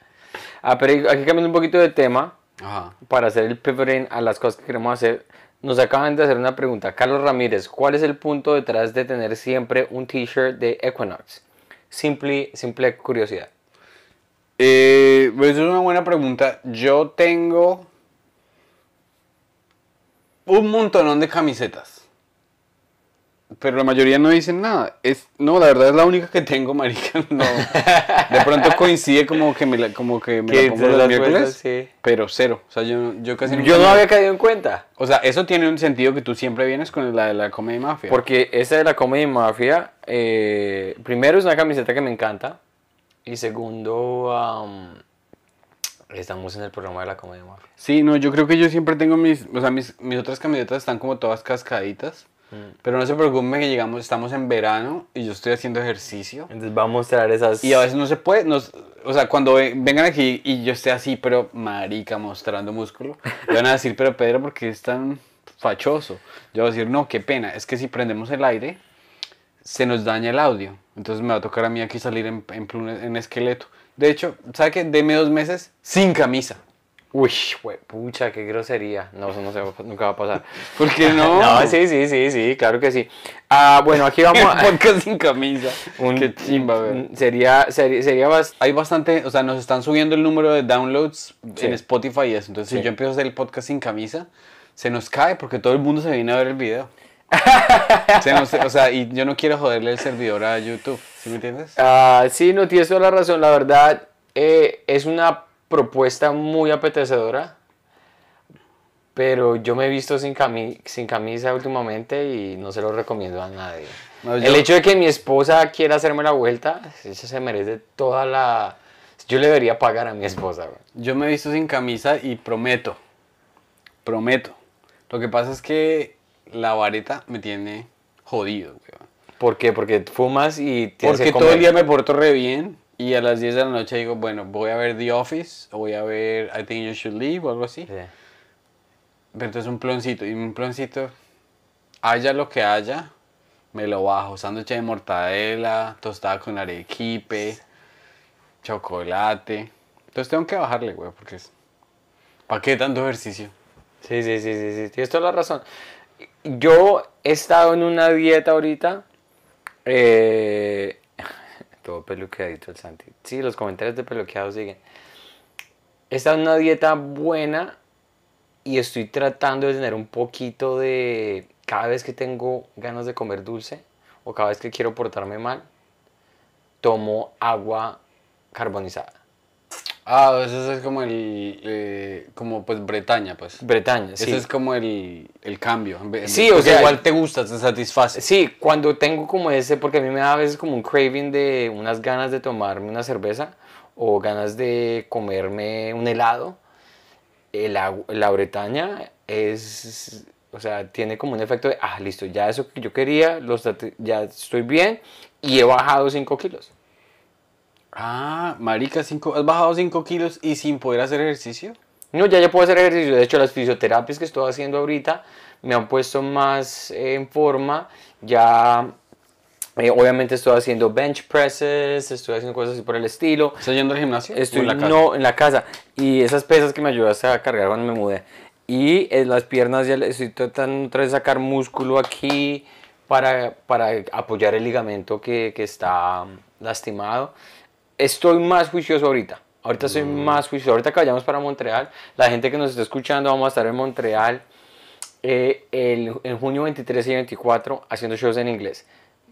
Ah, pero aquí cambiando un poquito de tema. Ajá. para hacer el pivoting a las cosas que queremos hacer, nos acaban de hacer una pregunta. Carlos Ramírez, ¿cuál es el punto detrás de tener siempre un t-shirt de Equinox? Simple, simple curiosidad. Eh, pues es una buena pregunta. Yo tengo un montonón de camisetas. Pero la mayoría no dicen nada. Es, no, la verdad es la única que tengo, marica. No. De pronto coincide como que me la, como que me la pongo los miércoles, vueltas, sí. pero cero. O sea, yo, yo casi nunca Yo no me- había caído en cuenta, O sea, eso tiene un sentido que tú siempre vienes con la de la Comedy Mafia. porque esta de la Comedy Mafia, eh, primero es una camiseta que me encanta, y segundo, am, estamos en el programa de la Comedy Mafia. Sí, no, yo creo que yo siempre tengo mis, o sea, mis, mis otras camisetas están como todas cascaditas. Mm. Pero no se preocupen que llegamos, estamos en verano y yo estoy haciendo ejercicio. Entonces va a mostrar esas... Y a veces no se puede, nos- o sea, cuando ve- vengan aquí y yo esté así, pero marica, mostrando músculo, me van a decir, pero Pedro, ¿por qué es tan fachoso? Yo voy a decir, no, qué pena, es que si prendemos el aire, se nos daña el audio. Entonces me va a tocar a mí aquí salir en, en, en esqueleto. De hecho, ¿sabe qué? Deme dos meses sin camisa. Uy, hue- pucha, qué grosería. No, eso no se va- nunca va a pasar. ¿Por qué no? No, sí, sí, sí, sí, claro que sí. Ah, bueno, aquí vamos a... podcast sin camisa. un- qué chimba, un- Sería, sería, sería bast- Hay bastante, o sea, nos están subiendo el número de downloads Sí. en Spotify y eso. Entonces, Sí. si yo empiezo a hacer el podcast sin camisa, se nos cae porque todo el mundo se viene a ver el video. Se nos- o sea, y yo no quiero joderle el servidor a YouTube, ¿sí me entiendes? Ah, sí, no tienes toda la razón. La verdad, eh, es una propuesta muy apetecedora. Pero yo me he visto sin, cami- sin camisa últimamente y no se lo recomiendo a nadie. No, El hecho de que mi esposa quiera hacerme la vuelta, eso se merece toda la... Yo le debería pagar a mi esposa. güey. Yo me he visto sin camisa y prometo, prometo. Lo que pasa es que la vareta me tiene jodido, weón. ¿Por qué? Porque fumas y tienes Porque que todo comer. el día me porto re bien y a las 10 de la noche digo, bueno, voy a ver The Office o voy a ver I Think You Should Leave o algo así. Sí. Pero entonces un ploncito, y un ploncito, haya lo que haya, me lo bajo. Sándwich de mortadela, tostada con arequipe, chocolate. Entonces tengo que bajarle, güey, porque es... ¿Para qué tanto ejercicio? Sí, sí, sí, sí, sí, tienes toda la razón. Yo he estado en una dieta ahorita. Eh, todo peluqueadito el Santi. Sí, los comentarios de peluqueado siguen. He estado en una dieta buena y estoy tratando de tener un poquito de... Cada vez que tengo ganas de comer dulce o cada vez que quiero portarme mal, tomo agua carbonizada. Ah, eso es como el... eh, como pues Bretaña, pues. Bretaña, sí. Ese es como el, el cambio. Sí, o sea- igual te gusta, te satisface. Sí, cuando tengo como ese, porque a mí me da a veces como un craving de unas ganas de tomarme una cerveza o ganas de comerme un helado, el la Bretaña es, o sea, tiene como un efecto de, ah, listo, ya eso que yo quería, los, ya estoy bien y he bajado 5 kilos. Ah, marica, cinco, ¿has bajado 5 kilos y sin poder hacer ejercicio? No, ya ya puedo hacer ejercicio. De hecho, las fisioterapias que estoy haciendo ahorita me han puesto más eh, en forma. Ya, eh, obviamente, estoy haciendo bench presses, estoy haciendo cosas así por el estilo. ¿Estás yendo al gimnasio? ¿O Estoy en la casa? no en la casa. Y esas pesas que me ayudaste a cargar cuando me mudé. Y en las piernas ya estoy tratando de sacar músculo aquí para, para apoyar el ligamento que, que está lastimado. Estoy más juicioso ahorita. Ahorita estoy Mm. más juicioso. Ahorita que vayamos para Montreal, la gente que nos está escuchando, vamos a estar en Montreal eh, el, en junio 23 y 24 haciendo shows en inglés.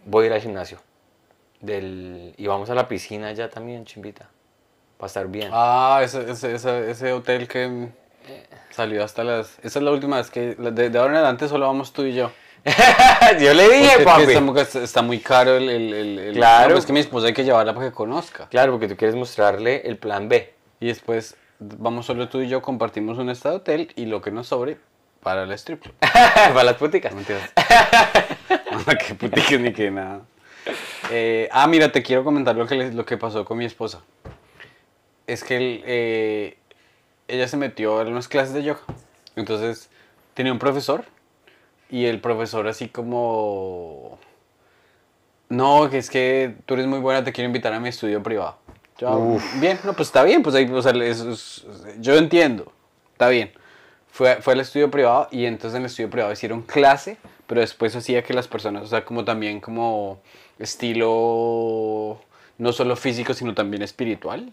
Voy a ir al gimnasio. Del, y vamos a la piscina ya también, chimbita. Para estar bien. Ah, ese, ese, ese, ese hotel que salió hasta las... Esa es la última vez que... De, de ahora en adelante solo vamos tú y yo. Yo le dije, que papi. está, muy- está muy caro el... el, el- el- Claro. No, pues es que mi esposa hay que llevarla para que conozca. Claro, porque tú quieres mostrarle el plan B. Y después vamos solo tú y yo, compartimos un estado hotel y lo que nos sobre para el strip club. para las puticas. No mentiras. qué puticas ni qué nada. Eh, ah, mira, te quiero comentar lo que, lo que pasó con mi esposa. Es que él, eh, ella se metió en unas clases de yoga. Entonces, tenía un profesor y el profesor así como... No, que es que tú eres muy buena, te quiero invitar a mi estudio privado. Yo, "Ah, bien, no, pues está bien, pues ahí, o sea, eso es- yo entiendo, está bien. Fue, fue al estudio privado y entonces en el estudio privado hicieron clase, pero después hacía que las personas, o sea, como también como estilo, no solo físico, sino también espiritual.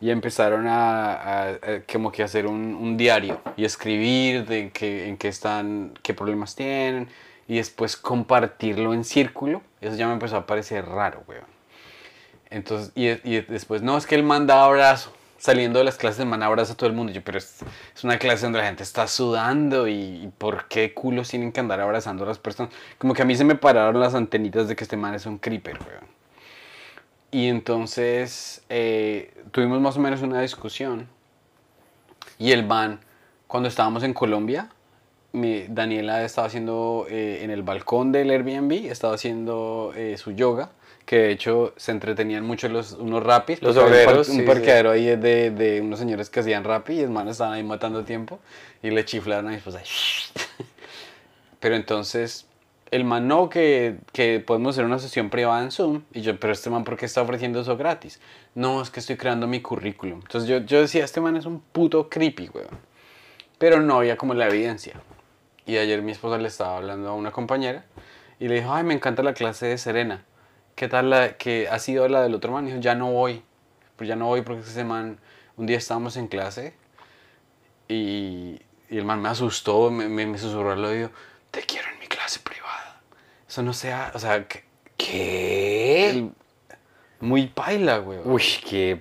Y empezaron a, como que hacer un, diario y escribir de en qué están, qué problemas tienen y después compartirlo en círculo. Eso ya me empezó a parecer raro, weón. Entonces, y, después, no, es que él manda abrazo. Saliendo de las clases, el man a todo el mundo. Yo, pero es, es una clase donde la gente está sudando y, y ¿por qué culos tienen que andar abrazando a las personas? Como que a mí se me pararon las antenitas de que este man es un creeper, weón. Y entonces eh, tuvimos más o menos una discusión. Y el man, cuando estábamos en Colombia, mi- Daniela estaba haciendo eh, en el balcón del Airbnb, estaba haciendo eh, su yoga, que de hecho se entretenían mucho los, unos rapis. Los había un obreros, par- Un sí, parqueadero ahí de, de unos señores que hacían rapi y el man estaba ahí matando tiempo y le chiflaron a mi esposa. Pero entonces el man no, que, que podemos hacer una sesión privada en Zoom. Y yo, pero este man, ¿por qué está ofreciendo eso gratis? No, es que estoy creando mi currículum. Entonces yo, yo decía, este man es un puto creepy, weón. Pero no había como la evidencia. Y ayer mi esposa le estaba hablando a una compañera y le dijo, ay, me encanta la clase de Serena. ¿Qué tal la que ha sido la del otro man? Y dijo, ya no voy. Pues ya no voy porque ese man, un día estábamos en clase y, y el man me asustó, me, me, me susurró al oído, te quiero en mi clase privada. Eso no sea, o sea, que, ¿Qué? el- muy paila, güey. Uy, qué...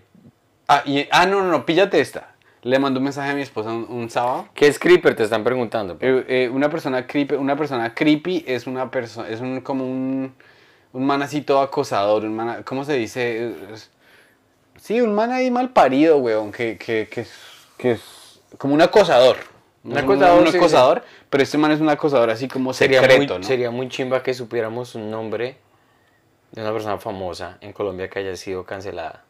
Ah, y, ah, no, no, no, píllate esta. Le mandó un mensaje a mi esposa un, un sábado. ¿Qué es creeper? Te están preguntando. Eh, eh, una persona creepy, una persona creepy es una persona, es un como un, un man así todo acosador, un man, ¿cómo se dice? Sí, un man ahí mal parido, weón, que, que, que, que es como un acosador. Un acosador, un sí, acosador, pero este man es un acosador así como Sería secreto, muy, ¿no? sería muy chimba que supiéramos un nombre de una persona famosa en Colombia que haya sido cancelada.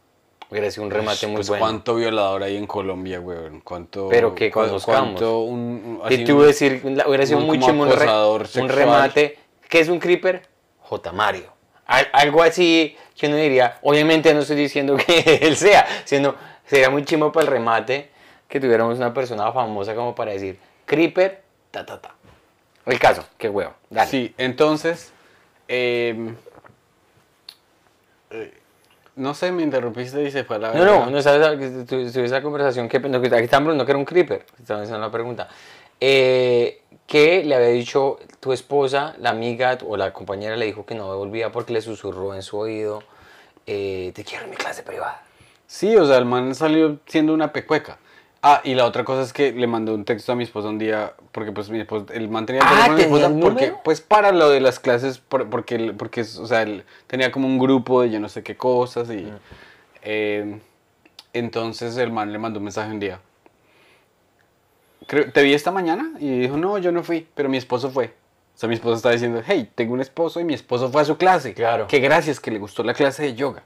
Hubiera sido un remate muy Pues, bueno. ¿Cuánto violador hay en Colombia, weón? ¿Cuánto, Pero que conozcamos. un, un- Y tú un- decir, hubiera sido un muy chimba un, re- un remate. ¿Qué es un creeper? J. Mario. Al- algo así que uno diría, obviamente no estoy diciendo que él sea, sino sería muy chimbo para el remate que tuviéramos una persona famosa como para decir, creeper, ta, ta, ta. El caso, qué huevo. Dale. Sí, entonces, em, eh, no sé, me interrumpiste y se fue a la No, no, no sabes que tu- tuve esa conversación que no, que aquí están preguntando que era un creeper. Estaban haciendo la pregunta. Eh, ¿Qué le había dicho tu esposa, la amiga o la compañera le dijo que no devolvía porque le susurró en su oído, eh, te quiero en mi clase privada? Sí, o sea, el man salió siendo una pecueca. Ah, y la otra cosa es que le mandé un texto a mi esposa un día, porque pues mi esposa, el man tenía el Ah, teléfono de mi ¿tenía esposa el porque, pues para lo de las clases, por- porque, él- porque, o sea, él tenía como un grupo de yo no sé qué cosas y... eh, entonces el man le mandó un mensaje un día. Creo, ¿Te vi esta mañana? Y dijo, no, yo no fui, pero mi esposo fue. O sea, mi esposo está diciendo, hey, tengo un esposo y mi esposo fue a su clase. Claro. Que gracias, que le gustó la clase de yoga.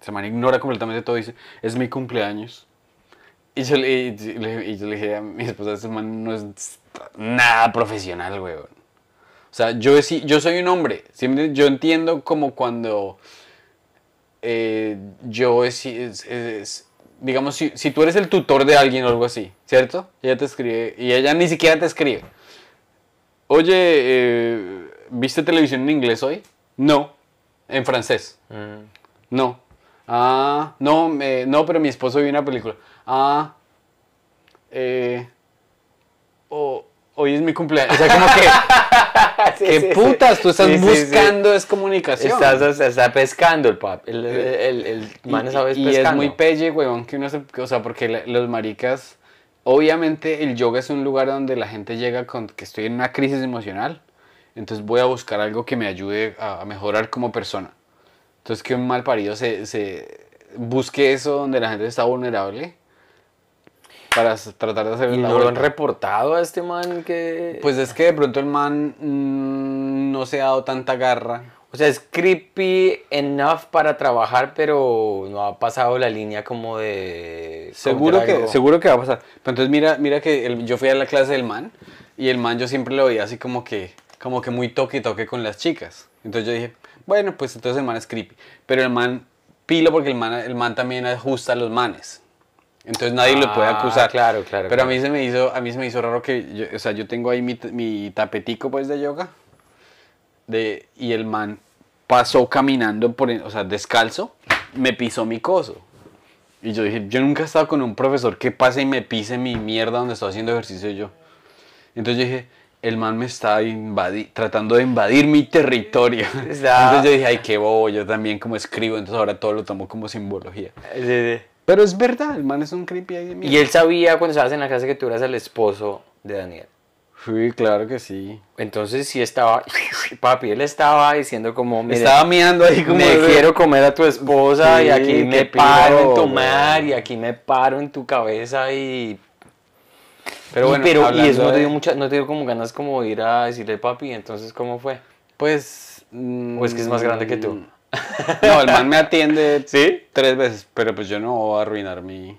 Se man ignora completamente todo y dice, es mi cumpleaños. Y yo le, y le- y yo le dije a mi esposa, este man no es nada profesional, weón. O sea, yo, yo soy un hombre. Yo entiendo como cuando eh, yo es, es- es- digamos, si, si tú eres el tutor de alguien o algo así, ¿cierto? Y ella te escribe, y ella ni siquiera te escribe. Oye, eh, ¿viste televisión en inglés hoy? No, en francés. Mm. No. Ah, no, me- no, pero mi esposo vio una película. Ah, eh, o- hoy es mi cumpleaños. O sea, como que, Sí, ¿qué sí, sí. putas? Tú estás Sí, sí, sí. buscando es comunicación. Estás, está pescando el pap. El, el, el, el Y- man sabe y, y es muy pelle, huevón, que uno se, o sea, porque la- los maricas, obviamente el yoga es un lugar donde la gente llega con que estoy en una crisis emocional, entonces voy a buscar algo que me ayude a, a mejorar como persona. Entonces que un mal parido se, se busque eso donde la gente está vulnerable para tratar de hacer ¿Y la no lo han reportado a este man que...? Pues es que de pronto el man mm, no se ha dado tanta garra. O sea, es creepy enough para trabajar, pero no ha pasado la línea como de... Seguro que, seguro que va a pasar. Pero entonces mira, mira que el- yo fui a la clase del man y el man yo siempre lo veía así como que, como que muy toque y toque con las chicas. Entonces yo dije, bueno, pues entonces el man es creepy. Pero el man pilo porque el man, el man también ajusta a los manes. Entonces nadie lo puede Ah, acusar. claro, claro, Pero a claro. mí se me hizo, a mí se me hizo raro que, yo, o sea, yo tengo ahí mi, mi tapetico pues de yoga. De, y el man pasó caminando por, o sea, descalzo, me pisó mi coso. Y yo dije, yo nunca he estado con un profesor que pase y me pise mi mierda donde estoy haciendo ejercicio yo. Entonces yo dije, el man me está tratando de invadir mi territorio. Entonces yo dije, ay, qué bobo, yo también como escribo, entonces ahora todo lo tomo como simbología. Sí, sí. Pero es verdad, el man es un creepy ahí de mierda. Y él sabía cuando estabas en la clase que tú eras el esposo de Daniel. Sí, claro que sí. Entonces sí estaba, papi, él estaba diciendo como, "Mire, Estaba mirando ahí como... me de- quiero comer a tu esposa y aquí me paro en tu mar y aquí me paro en tu cabeza y... Pero y, bueno, pero, y hablando eso no te dio mucha, no te dio como ganas como ir a decirle papi, entonces ¿cómo fue? Pues... mm, ¿O es que es más grande que tú? No, el man me atiende ¿Sí? tres veces, pero pues yo no voy a arruinar mi...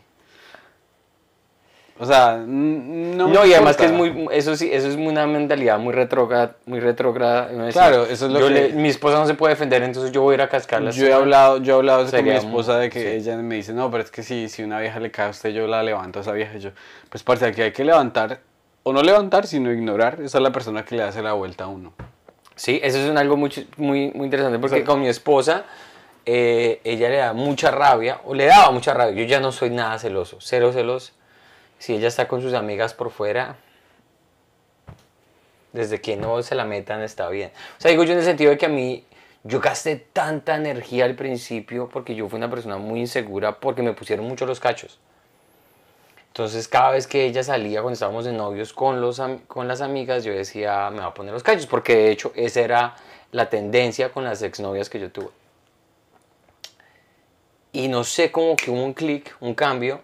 O sea, no No, y además que es muy, eso sí, eso es una mentalidad muy retrógrada, muy retrógrada. Claro, eso es lo yo que- le- mi esposa no se puede defender, entonces yo voy a ir a cascarla. Yo he hablado, yo he hablado con mi esposa de que sí. ella me dice, no, pero es que si, si una vieja le cae a usted, yo la levanto a esa vieja. Yo, pues parece que hay que levantar, o no levantar, sino ignorar. Esa es la persona que le hace la vuelta a uno. Sí, eso es un algo muy, muy, muy interesante porque Sí. con mi esposa, eh, ella le da mucha rabia, o le daba mucha rabia. Yo ya no soy nada celoso, cero celoso. Si ella está con sus amigas por fuera, desde que no se la metan está bien. O sea, digo yo en el sentido de que a mí, yo gasté tanta energía al principio porque yo fui una persona muy insegura porque me pusieron mucho los cachos. Entonces cada vez que ella salía cuando estábamos de novios con, los, con las amigas, yo decía, me va a poner los cachos, porque de hecho esa era la tendencia con las exnovias que yo tuve. Y no sé, como que hubo un clic, un cambio.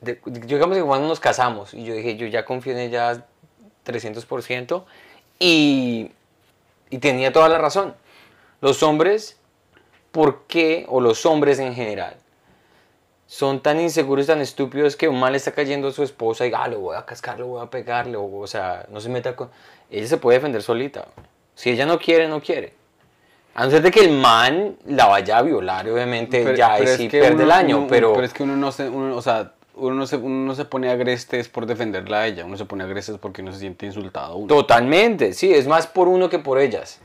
De, digamos que cuando nos casamos, y yo dije, yo ya confío en ella 300%, y, y tenía toda la razón. Los hombres, ¿por qué? O los hombres en general, son tan inseguros, tan estúpidos que un mal está cayendo a su esposa y, ah, le voy a cascar, le voy a pegarle, o, o sea, no se meta con... Ella se puede defender solita. Si ella no quiere, no quiere. A no ser de que el man la vaya a violar, obviamente, ya ahí sí que pierde uno- el año, uno- pero... Pero es que uno no se, uno, o sea, uno no se, uno no se pone agrestes por defenderla a ella, uno se pone agrestes porque uno se siente insultado uno. Totalmente, sí, es más por uno que por ellas.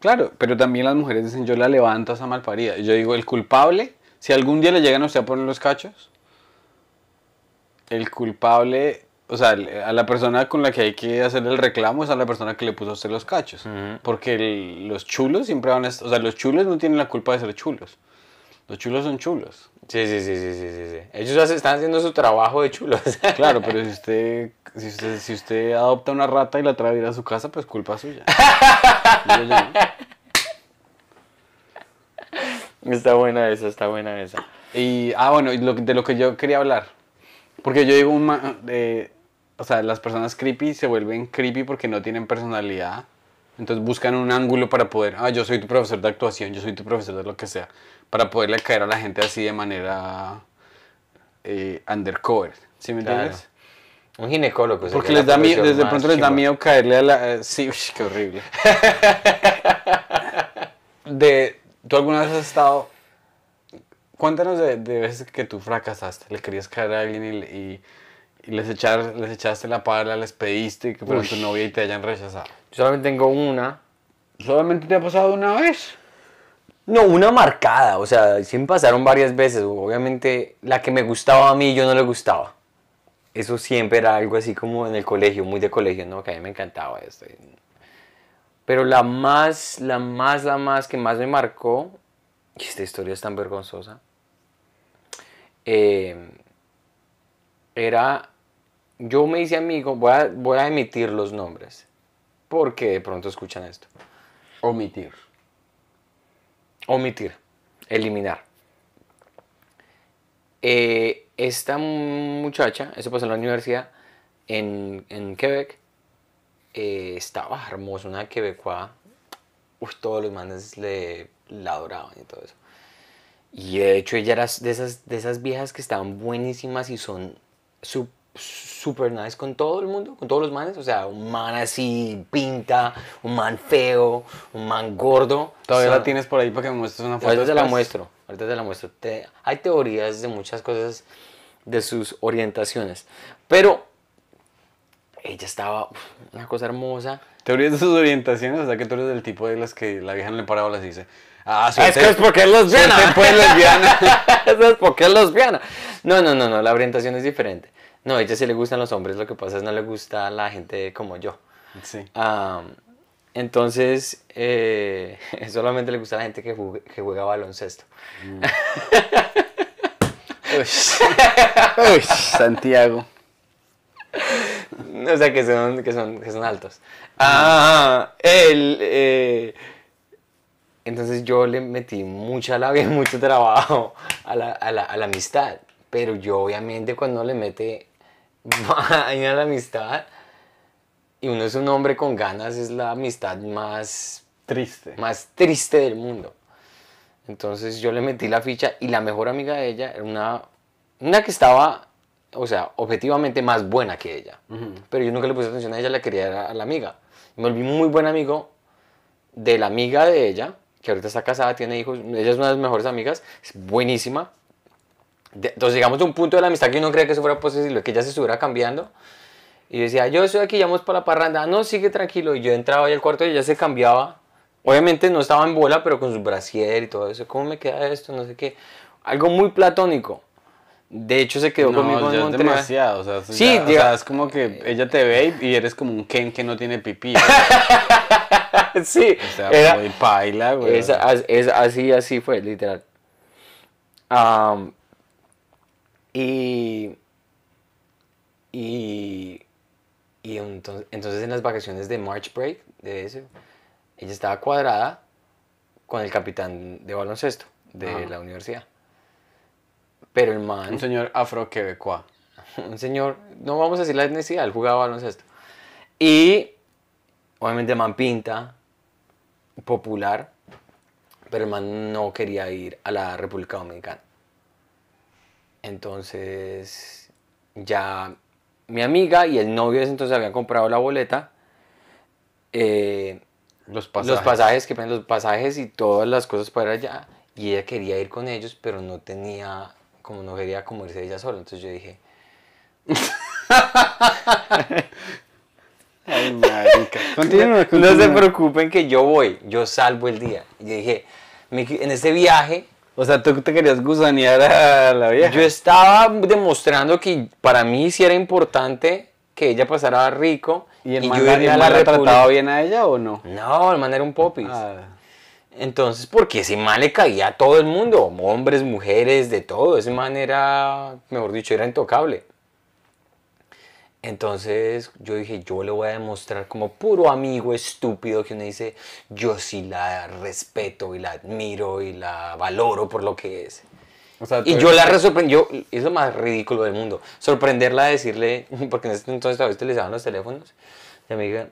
Claro, pero también las mujeres dicen, yo la levanto a esa malparida. Y yo digo, el culpable, si algún día le llegan a usted a poner los cachos, el culpable, o sea, a la persona con la que hay que hacer el reclamo es a la persona que le puso a usted los cachos. Ujú. Porque el- los chulos siempre van a... O sea, los chulos no tienen la culpa de ser chulos. Los chulos son chulos. Sí, sí, sí, sí, sí, sí. Ellos hace- están haciendo su trabajo de chulos. Claro, pero si usted, si usted, si usted adopta una rata y la trae a ir a su casa, pues culpa suya. Yo. Está buena esa, está buena esa. Y, ah, bueno, y lo, que- de lo que yo quería hablar. Porque yo digo, un ma- de, o sea, las personas creepy se vuelven creepy porque no tienen personalidad. Entonces buscan un ángulo para poder, ah, yo soy tu profesor de actuación, yo soy tu profesor de lo que sea. Para poderle caer a la gente así de manera eh, undercover. ¿Sí me Claro. entiendes? Un ginecólogo. Porque les da miedo, desde pronto les da miedo caerle a la... eh, sí, ush, qué horrible. de, ¿Tú alguna vez has estado... Cuéntanos de, de veces que tú fracasaste, le querías caer a alguien y, y, y les, echar, les echaste la pala, les pediste que fueran tu novia y te hayan rechazado. Yo solamente tengo una. ¿Solamente te ha pasado una vez? No, una marcada, o sea, sí me pasaron varias veces. Obviamente, la que me gustaba a mí, yo no le gustaba. Eso siempre era algo así como en el colegio, muy de colegio, ¿no? Que a mí me encantaba esto. Pero la más, la más, la más que más me marcó, y esta historia es tan vergonzosa, eh, era, yo me hice amigo, voy a, voy a emitir los nombres, porque de pronto escuchan esto. Omitir. Omitir, eliminar. Eh, esta muchacha, eso pasó en la universidad, en, en Quebec, eh, estaba hermosa, una quebecoa. Uf, todos los manes le la adoraban y todo eso. Y de hecho ella era de esas, de esas viejas que estaban buenísimas y son su- super nice con todo el mundo, con todos los manes. O sea, un man así pinta, un man feo, un man gordo. Todavía la tienes por ahí para que me muestres una foto. Ahorita te la muestro, ahorita te la muestro. Te- hay teorías de muchas cosas de sus orientaciones, pero ella estaba uf, una cosa hermosa. Teorías de sus orientaciones, o sea que tú eres del tipo de las que la vieja no le para bolas y dice, ah, Ah, es que es porque es lesbiana. suerte, pues, lesbiana. Eso es porque es lesbiana. No, no, no, no, la orientación es diferente. No, a ella sí le gustan los hombres, lo que pasa es que no le gusta la gente como yo. Sí. Am, entonces, eh, solamente le gusta a la gente que, jugue- que juega baloncesto. Uy, Santiago. O sea, que son, que son, que son altos. Ah, él, eh, entonces yo le metí mucha labia y mucho trabajo a la, a la- a la amistad. Pero yo obviamente cuando le mete vaina a la amistad y uno es un hombre con ganas, es la amistad más, Triste. más triste del mundo. Entonces yo le metí la ficha y la mejor amiga de ella era una, una que estaba, o sea, objetivamente más buena que ella. Pero yo nunca le puse atención a ella, la quería a la amiga. Me volví muy buen amigo de la amiga de ella, que ahorita está casada, tiene hijos. Ella es una de las mejores amigas, es buenísima. De- entonces llegamos a un punto de la amistad que uno cree que eso fuera posible, que ella se estuviera cambiando. Y yo decía, yo estoy aquí, ya vamos para la parranda. "Ah, No, sigue tranquilo. Y yo entraba ahí al cuarto y ella se cambiaba. Obviamente no estaba en bola, pero con su brasier y todo eso. ¿Cómo me queda esto? No sé qué. Algo muy platónico. De hecho, se quedó No, conmigo en Montreal. demasiado, o sea, Sí, ya- o diga- sea, es como que ella te ve y eres como un Ken que no tiene pipí. sí, O sea, era- muy paila, güey. es, as- es así, así fue, literal. Y, y, y entonces, entonces en las vacaciones de March Break, de ese, ella estaba cuadrada con el capitán de baloncesto de Ajá. la universidad. Pero el man, Un señor afro-quebecois. un señor, no vamos a decir la etnicidad, él jugaba baloncesto. Y obviamente el man pinta, popular, pero el man no quería ir a la República Dominicana. Entonces, ya mi amiga y el novio de ese entonces habían comprado la boleta. eh, Los pasajes. los pasajes, que los pasajes y todas las cosas para allá. Y ella quería ir con ellos, pero no tenía, como no quería como irse ella sola. Entonces yo dije, Ay, marica. Continúa, no se preocupen que yo voy, yo salvo el día. Y yo dije, "Mi- en este viaje O sea, tú te querías gusanear a la vieja. yo estaba demostrando que para mí sí era importante que ella pasara rico ¿Y el yo man, la- man la trataba bien a ella o no? No, el man era un popis. Ah, Entonces, porque ese man le caía a todo el mundo, hombres, mujeres, de todo. Ese man era, mejor dicho, era intocable. Entonces yo dije, yo le voy a demostrar como puro amigo estúpido que uno dice, yo sí la respeto y la admiro y la valoro por lo que es. o sea, Y yo la resorprendió, es lo más ridículo del mundo, sorprenderla, decirle, porque en ese entonces todavía utilizaban los teléfonos, y me diga,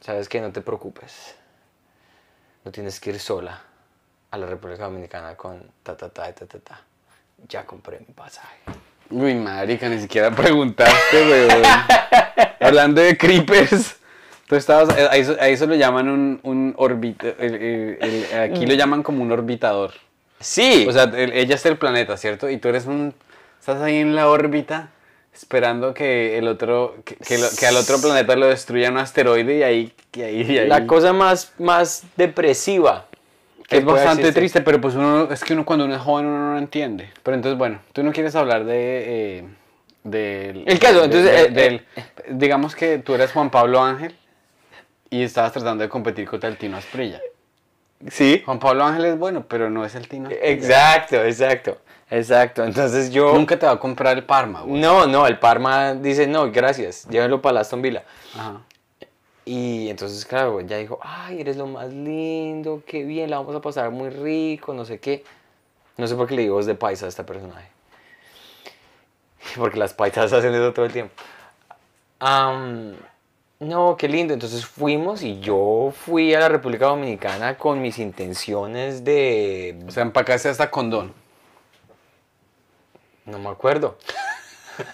sabes que no te preocupes, no tienes que ir sola a la República Dominicana con ta ta ta ta ta ta. Ya compré mi pasaje. Uy, marica, ni siquiera preguntaste, weón. Hablando de creepers. Tú estabas, eh, a eso, a eso lo llaman un, un orbita, el- el- el- aquí lo llaman como un orbitador. Sí, O sea, el- ella es el planeta, ¿cierto? Y tú eres un, estás ahí en la órbita esperando que el otro, que, que lo- que al otro planeta lo destruya un asteroide y ahí, y ahí, y ahí- la cosa más, más depresiva. que es bastante existir. triste, pero pues uno, es que uno cuando uno es joven uno no lo entiende. Pero entonces, bueno, tú no quieres hablar de... eh, del- El caso, de- entonces, de- eh, del- digamos que tú eres Juan Pablo Ángel y estabas tratando de competir contra el Tino Asprilla. Sí. Juan Pablo Ángel es bueno, pero no es el Tino. Exacto, exacto, exacto. Entonces yo... Nunca te va a comprar el Parma, güey. No, no, el Parma dice, no, gracias, llévenlo para Aston Villa. Ajá. Y entonces, claro, ella dijo, ay, eres lo más lindo, qué bien, la vamos a pasar muy rico, no sé qué. No sé por qué le digo voz de paisa a este personaje. Porque las paisas hacen eso todo el tiempo. Am, No, qué lindo. Entonces fuimos y yo fui a la República Dominicana con mis intenciones de... O sea, empacaste hasta condón. No me acuerdo.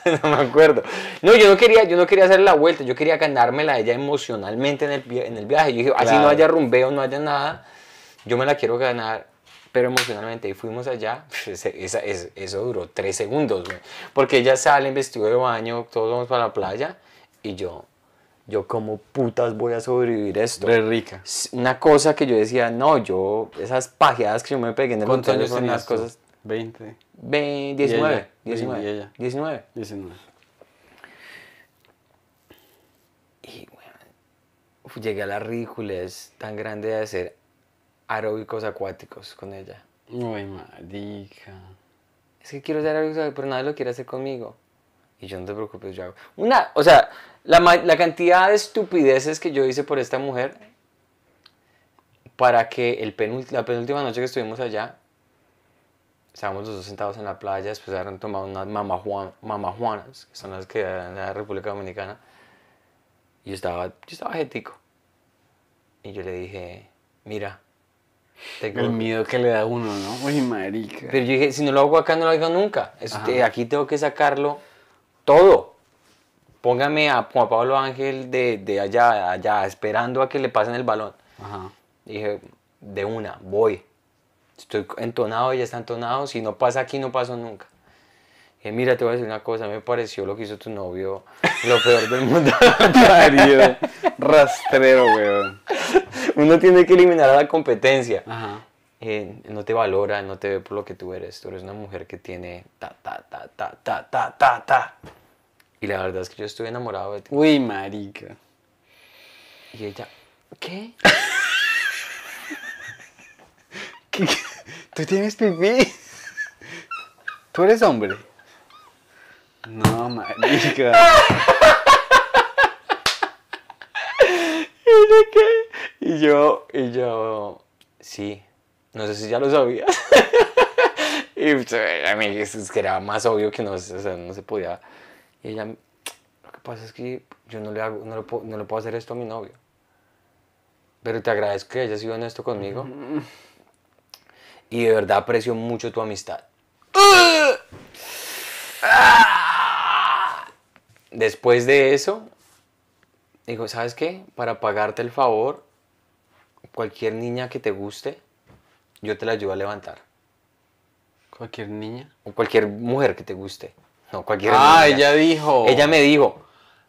no me acuerdo. No, yo no quería, yo no quería hacer la vuelta, yo quería ganármela a ella emocionalmente en el, vi- en el viaje. Yo dije, así no haya rumbeo, no haya nada, yo me la quiero ganar, pero emocionalmente. Y fuimos allá, ese- esa- es- eso duró tres segundos, güey. Porque ella sale en vestido de baño, todos vamos para la playa, y yo, yo como putas voy a sobrevivir esto. Re rica. Una cosa que yo decía, no, yo, esas pajeadas que yo me pegué en el ¿Cuántos montaño años son tú? cosas... 20, Ve, ella? 19, Y 19, ella. 19. 19. Y bueno, llegué a la ridiculez tan grande de hacer aeróbicos acuáticos con ella. Uy, marica. Es que quiero hacer aeróbicos pero nadie lo quiere hacer conmigo. Y yo no te preocupes, yo hago. Una, o sea, la, la cantidad de estupideces que yo hice por esta mujer para que el la penúltima noche que estuvimos allá, estábamos los dos sentados en la playa, después habían tomado unas mamajuan- mamajuanas, que son las que en la República Dominicana. Y yo estaba, yo estaba jetico. Y yo le dije, mira, tengo- El miedo que le da a uno, ¿no? Uy, marica. pero yo dije, si no lo hago acá, no lo hago nunca. Es- Ajá. eh, aquí tengo que sacarlo todo. Póngame a Juan Pablo Ángel de, de allá, allá, esperando a que le pasen el balón. Ajá. Dije, de una, voy. Estoy entonado, ya está entonado. Si no pasa aquí, no pasó nunca. Dije, mira, te voy a decir una cosa. Me pareció lo que hizo tu novio, lo peor del mundo. Parido. Rastrero, weón. Uno tiene que eliminar a la competencia. Ajá. eh, no te valora, no te ve por lo que tú eres. Tú eres una mujer que tiene ta, ta, ta, ta, ta, ta, ta, ta. Y la verdad es que yo estoy enamorado de ti. Uy, marica. Y ella, ¿qué? ¿Tú tienes pipí? ¿Tú eres hombre? No, marica. Y yo, y yo, sí, no sé si ya lo sabías. y pues, a mí es es que era más obvio que no, o sea, no se podía. Y ella, lo que pasa es que yo no le, hago, no, le puedo, no le puedo hacer esto a mi novio. Pero te agradezco que hayas sido honesto conmigo. Y de verdad aprecio mucho tu amistad. Después de eso, digo, ¿sabes qué? Para pagarte el favor, cualquier niña que te guste, yo te la ayudo a levantar. ¿Cualquier niña? O cualquier mujer que te guste. No, cualquier Ah, ella dijo. Ella me dijo,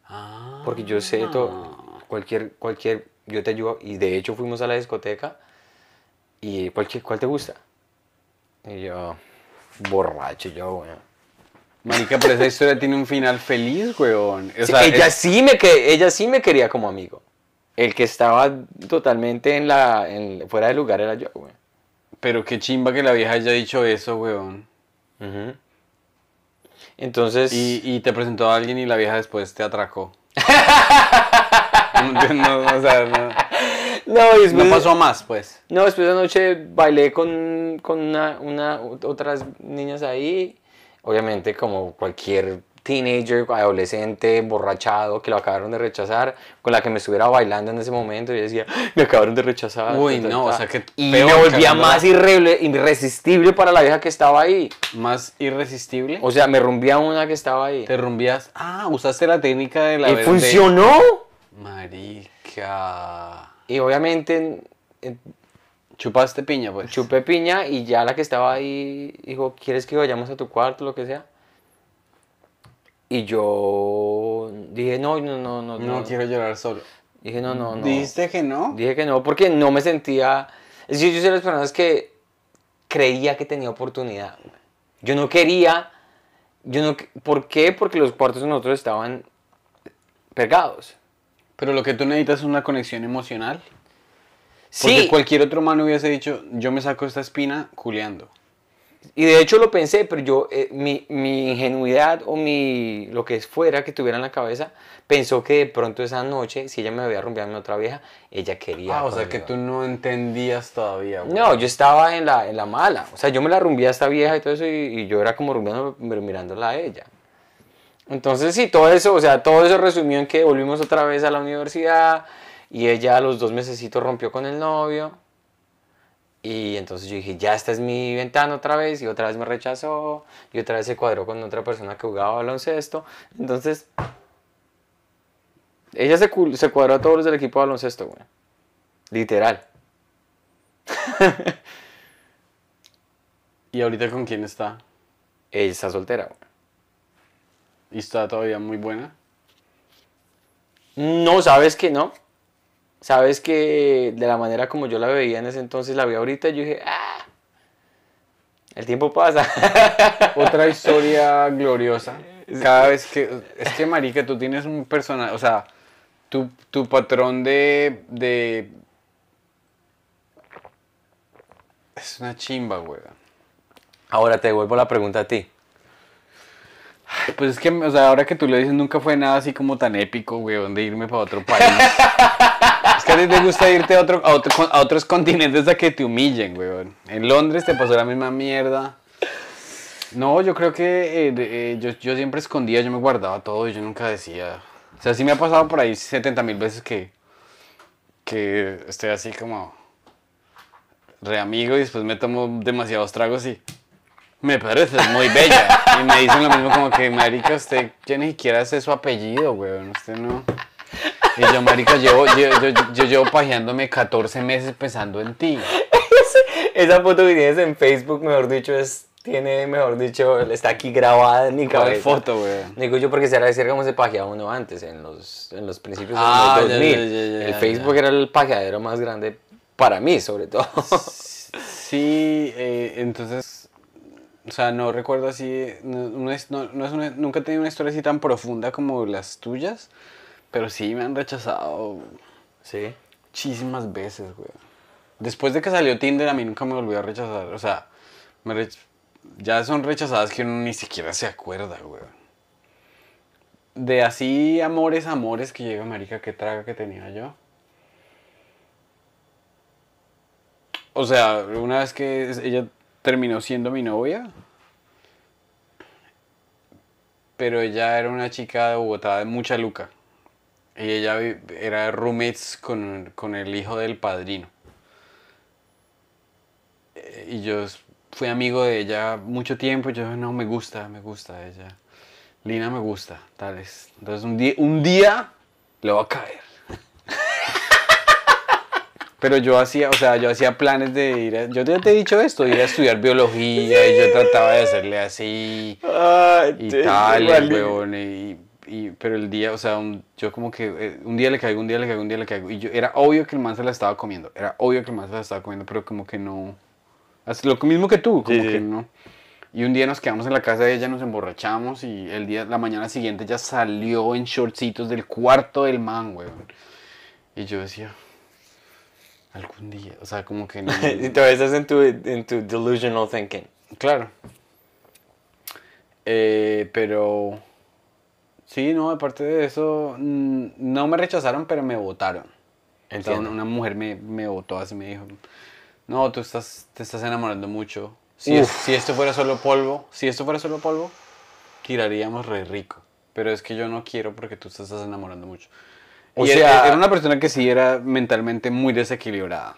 Ah. porque yo sé todo, cualquier, cualquier, yo te ayudo. Y de hecho fuimos a la discoteca y cualquier, ¿cuál te gusta? Y yo, borracho, yo, bueno. Marica, pero esa historia tiene un final feliz, weón. O Sí, sea, ella, es- sí me que, ella sí me quería como amigo. El que estaba totalmente en la, en- fuera de lugar era yo, güey. Pero qué chimba que la vieja haya dicho eso, weón. Ujú. Entonces, Y, y te presentó a alguien y la vieja después te atracó. no, no, o sea, no, no, después, no pasó a más, pues. no, después de noche bailé con, con una, una- otras niñas ahí. Obviamente, como cualquier teenager, adolescente, borrachado, que lo acabaron de rechazar, con la que me estuviera bailando en ese momento, y decía, "Ah, me acabaron de rechazar. Uy, ta, ta, no, o ta". sea, que Y me volvía más irre- irresistible para la vieja que estaba ahí. Más irresistible. O sea, me rumbía una que estaba ahí. te rumbías. Ah, usaste la técnica de la Y verde. funcionó. Marica. Y obviamente eh, Chupaste piña, pues. chupé piña y ya la que estaba ahí dijo, ¿quieres que vayamos a tu cuarto, lo que sea? Y yo dije, no, no, no, no. no, quiero llorar solo. Dije, no, no, no. ¿Dijiste que no? Dije que no, porque no me sentía... Es decir, yo soy de las personas que creía que tenía oportunidad. Yo no quería... Yo no, ¿Por qué? Porque los cuartos de nosotros estaban pegados. Pero lo que tú necesitas es una conexión emocional. Porque Sí, cualquier otro humano hubiese dicho, yo me saco esta espina culeando. Y de hecho lo pensé, pero yo, eh, mi, mi ingenuidad o mi, lo que fuera que tuviera en la cabeza, pensó que de pronto esa noche, si ella me había rumbeado a mi otra vieja, ella quería. Ah, o sea que tú no entendías todavía, güey. No, yo estaba en la, en la mala. O sea, yo me la rumbeé a esta vieja y todo eso, y, y yo era como rumbeando, mirándola a ella. Entonces sí, todo eso, o sea, todo eso resumió en que volvimos otra vez a la universidad y ella a los dos mesecitos rompió con el novio. Y entonces yo dije, ya esta es mi ventana otra vez y otra vez me rechazó y otra vez se cuadró con otra persona que jugaba baloncesto. Entonces, ella se, se cuadró a todos los del equipo de baloncesto, güey. Literal. ¿Y ahorita con quién está? Ella está soltera, güey. ¿Y está todavía muy buena? No, sabes que no. Sabes que de la manera como yo la veía en ese entonces, la vi ahorita, yo dije, ah, el tiempo pasa. Otra historia gloriosa. Cada vez que. Es que, Marica, tú tienes un personaje. O sea, tu, tu patrón de. de. Es una chimba, güey. Ahora te devuelvo la pregunta a ti. Pues es que, o sea, ahora que tú le dices, nunca fue nada así como tan épico, güey, de irme para otro país. es que a ti te gusta irte a, otro, a, a otros continentes a que te humillen, güey. En Londres te pasó la misma mierda. No, yo creo que eh, eh, yo, siempre escondía, yo me guardaba todo y yo nunca decía. O sea, sí me ha pasado por ahí 70 mil veces que, que estoy así como re amigo y después me tomo demasiados tragos y me pareces muy bella. Y me dicen lo mismo como que, marica, usted ya ni siquiera sé su apellido, weón. Usted no... Y yo, marica, llevo, yo, yo, yo llevo pajeándome 14 meses pensando en ti. Esa foto que tienes en Facebook, mejor dicho, es, tiene, mejor dicho, está aquí grabada en mi ¿Cuál cabeza. foto, weón? Digo yo porque se era decir cómo se pajeaba uno antes, en los, en los principios Ah, de los ya, 2000. ya, ya, ya, el. Facebook era el pajeadero más grande para mí, sobre todo. Sí, eh, entonces, o sea, no recuerdo así, no, no es, no, no es una- nunca he tenido una historia así tan profunda como las tuyas, pero sí me han rechazado sí. muchísimas veces, güey. Después de que salió Tinder, a mí nunca me volvió a rechazar, o sea, me rech- ya son rechazadas que uno ni siquiera se acuerda, güey. De así amores, amores que llega, marica, qué traga que tenía yo. O sea, una vez que ella terminó siendo mi novia, pero ella era una chica de Bogotá de mucha luca. Y ella era roommates con, con el hijo del padrino. Eh, Y yo fui amigo de ella mucho tiempo. y Yo, no, me gusta, me gusta ella. Lina me gusta, tales. Entonces un día, un día le va a caer. Pero yo hacía, o sea, yo hacía planes de ir a, yo ya te he dicho esto, ir a estudiar biología y yo trataba de hacerle así y tal, y, y- pero el día, o sea, un- yo como que eh, un día le caigo, un día le caigo, un día le caigo, y yo, era obvio que el man se la estaba comiendo, era obvio que el man se la estaba comiendo, pero como que no, así, lo mismo que tú, como Sí, que sí. no. Y un día nos quedamos en la casa de ella, nos emborrachamos y el día, la mañana siguiente ya salió en shortcitos del cuarto del man, weón. Y yo decía, algún día, o sea, como que no. y todavía estás en tu, en tu delusional thinking. Claro. Eh, pero sí, no, aparte de eso, mm, no me rechazaron, pero me votaron. Entiendo. una, mujer me, me votó así, me dijo, no, tú estás, te estás enamorando mucho. Si, Uf. es- si esto fuera solo polvo, si esto fuera solo polvo, tiraríamos re rico. Pero es que yo no quiero porque tú te estás enamorando mucho. O y era- sea- era una persona que sí era mentalmente muy desequilibrada.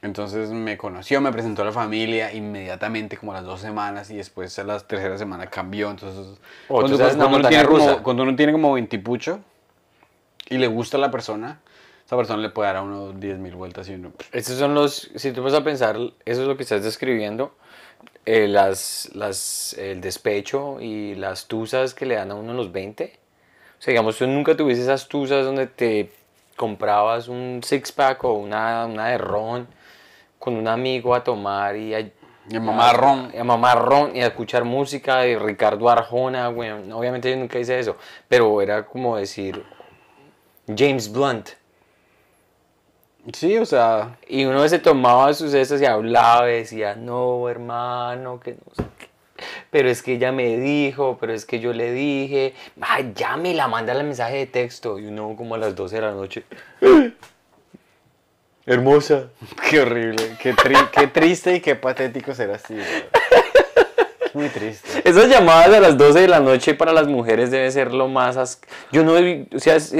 Entonces me conoció, me presentó a la familia inmediatamente, como a las dos semanas, y después a la tercera semana cambió. Entonces, Oh, cuando, sabes cuando uno tiene como, cuando uno tiene como veintipucho y le gusta a la persona, esa persona le puede dar a uno diez mil vueltas y uno. Estos son los, si tú vas a pensar, eso es lo que estás describiendo, eh, las, las, el despecho y las tusas que le dan a uno los 20. O sea, digamos, tú nunca tuviste esas tusas donde te comprabas un six-pack o una, una de ron con un amigo a tomar y a, Y a mamar ron. y a mamar ron y a escuchar música de Ricardo Arjona, güey. Obviamente yo nunca hice eso, pero era como decir James Blunt. Sí, o sea, Y uno se tomaba sus cestas y hablaba y decía, no, hermano, que no sé qué. Pero es que ella me dijo, pero es que yo le dije, ay, llámela, mándale mensaje de texto. Y uno como a las 12 de la noche. Hermosa. qué horrible, qué, tri- qué triste y qué patético ser así. güey. muy triste. Esas llamadas a las 12 de la noche para las mujeres debe ser lo más... as- Yo no... he- O sea, es-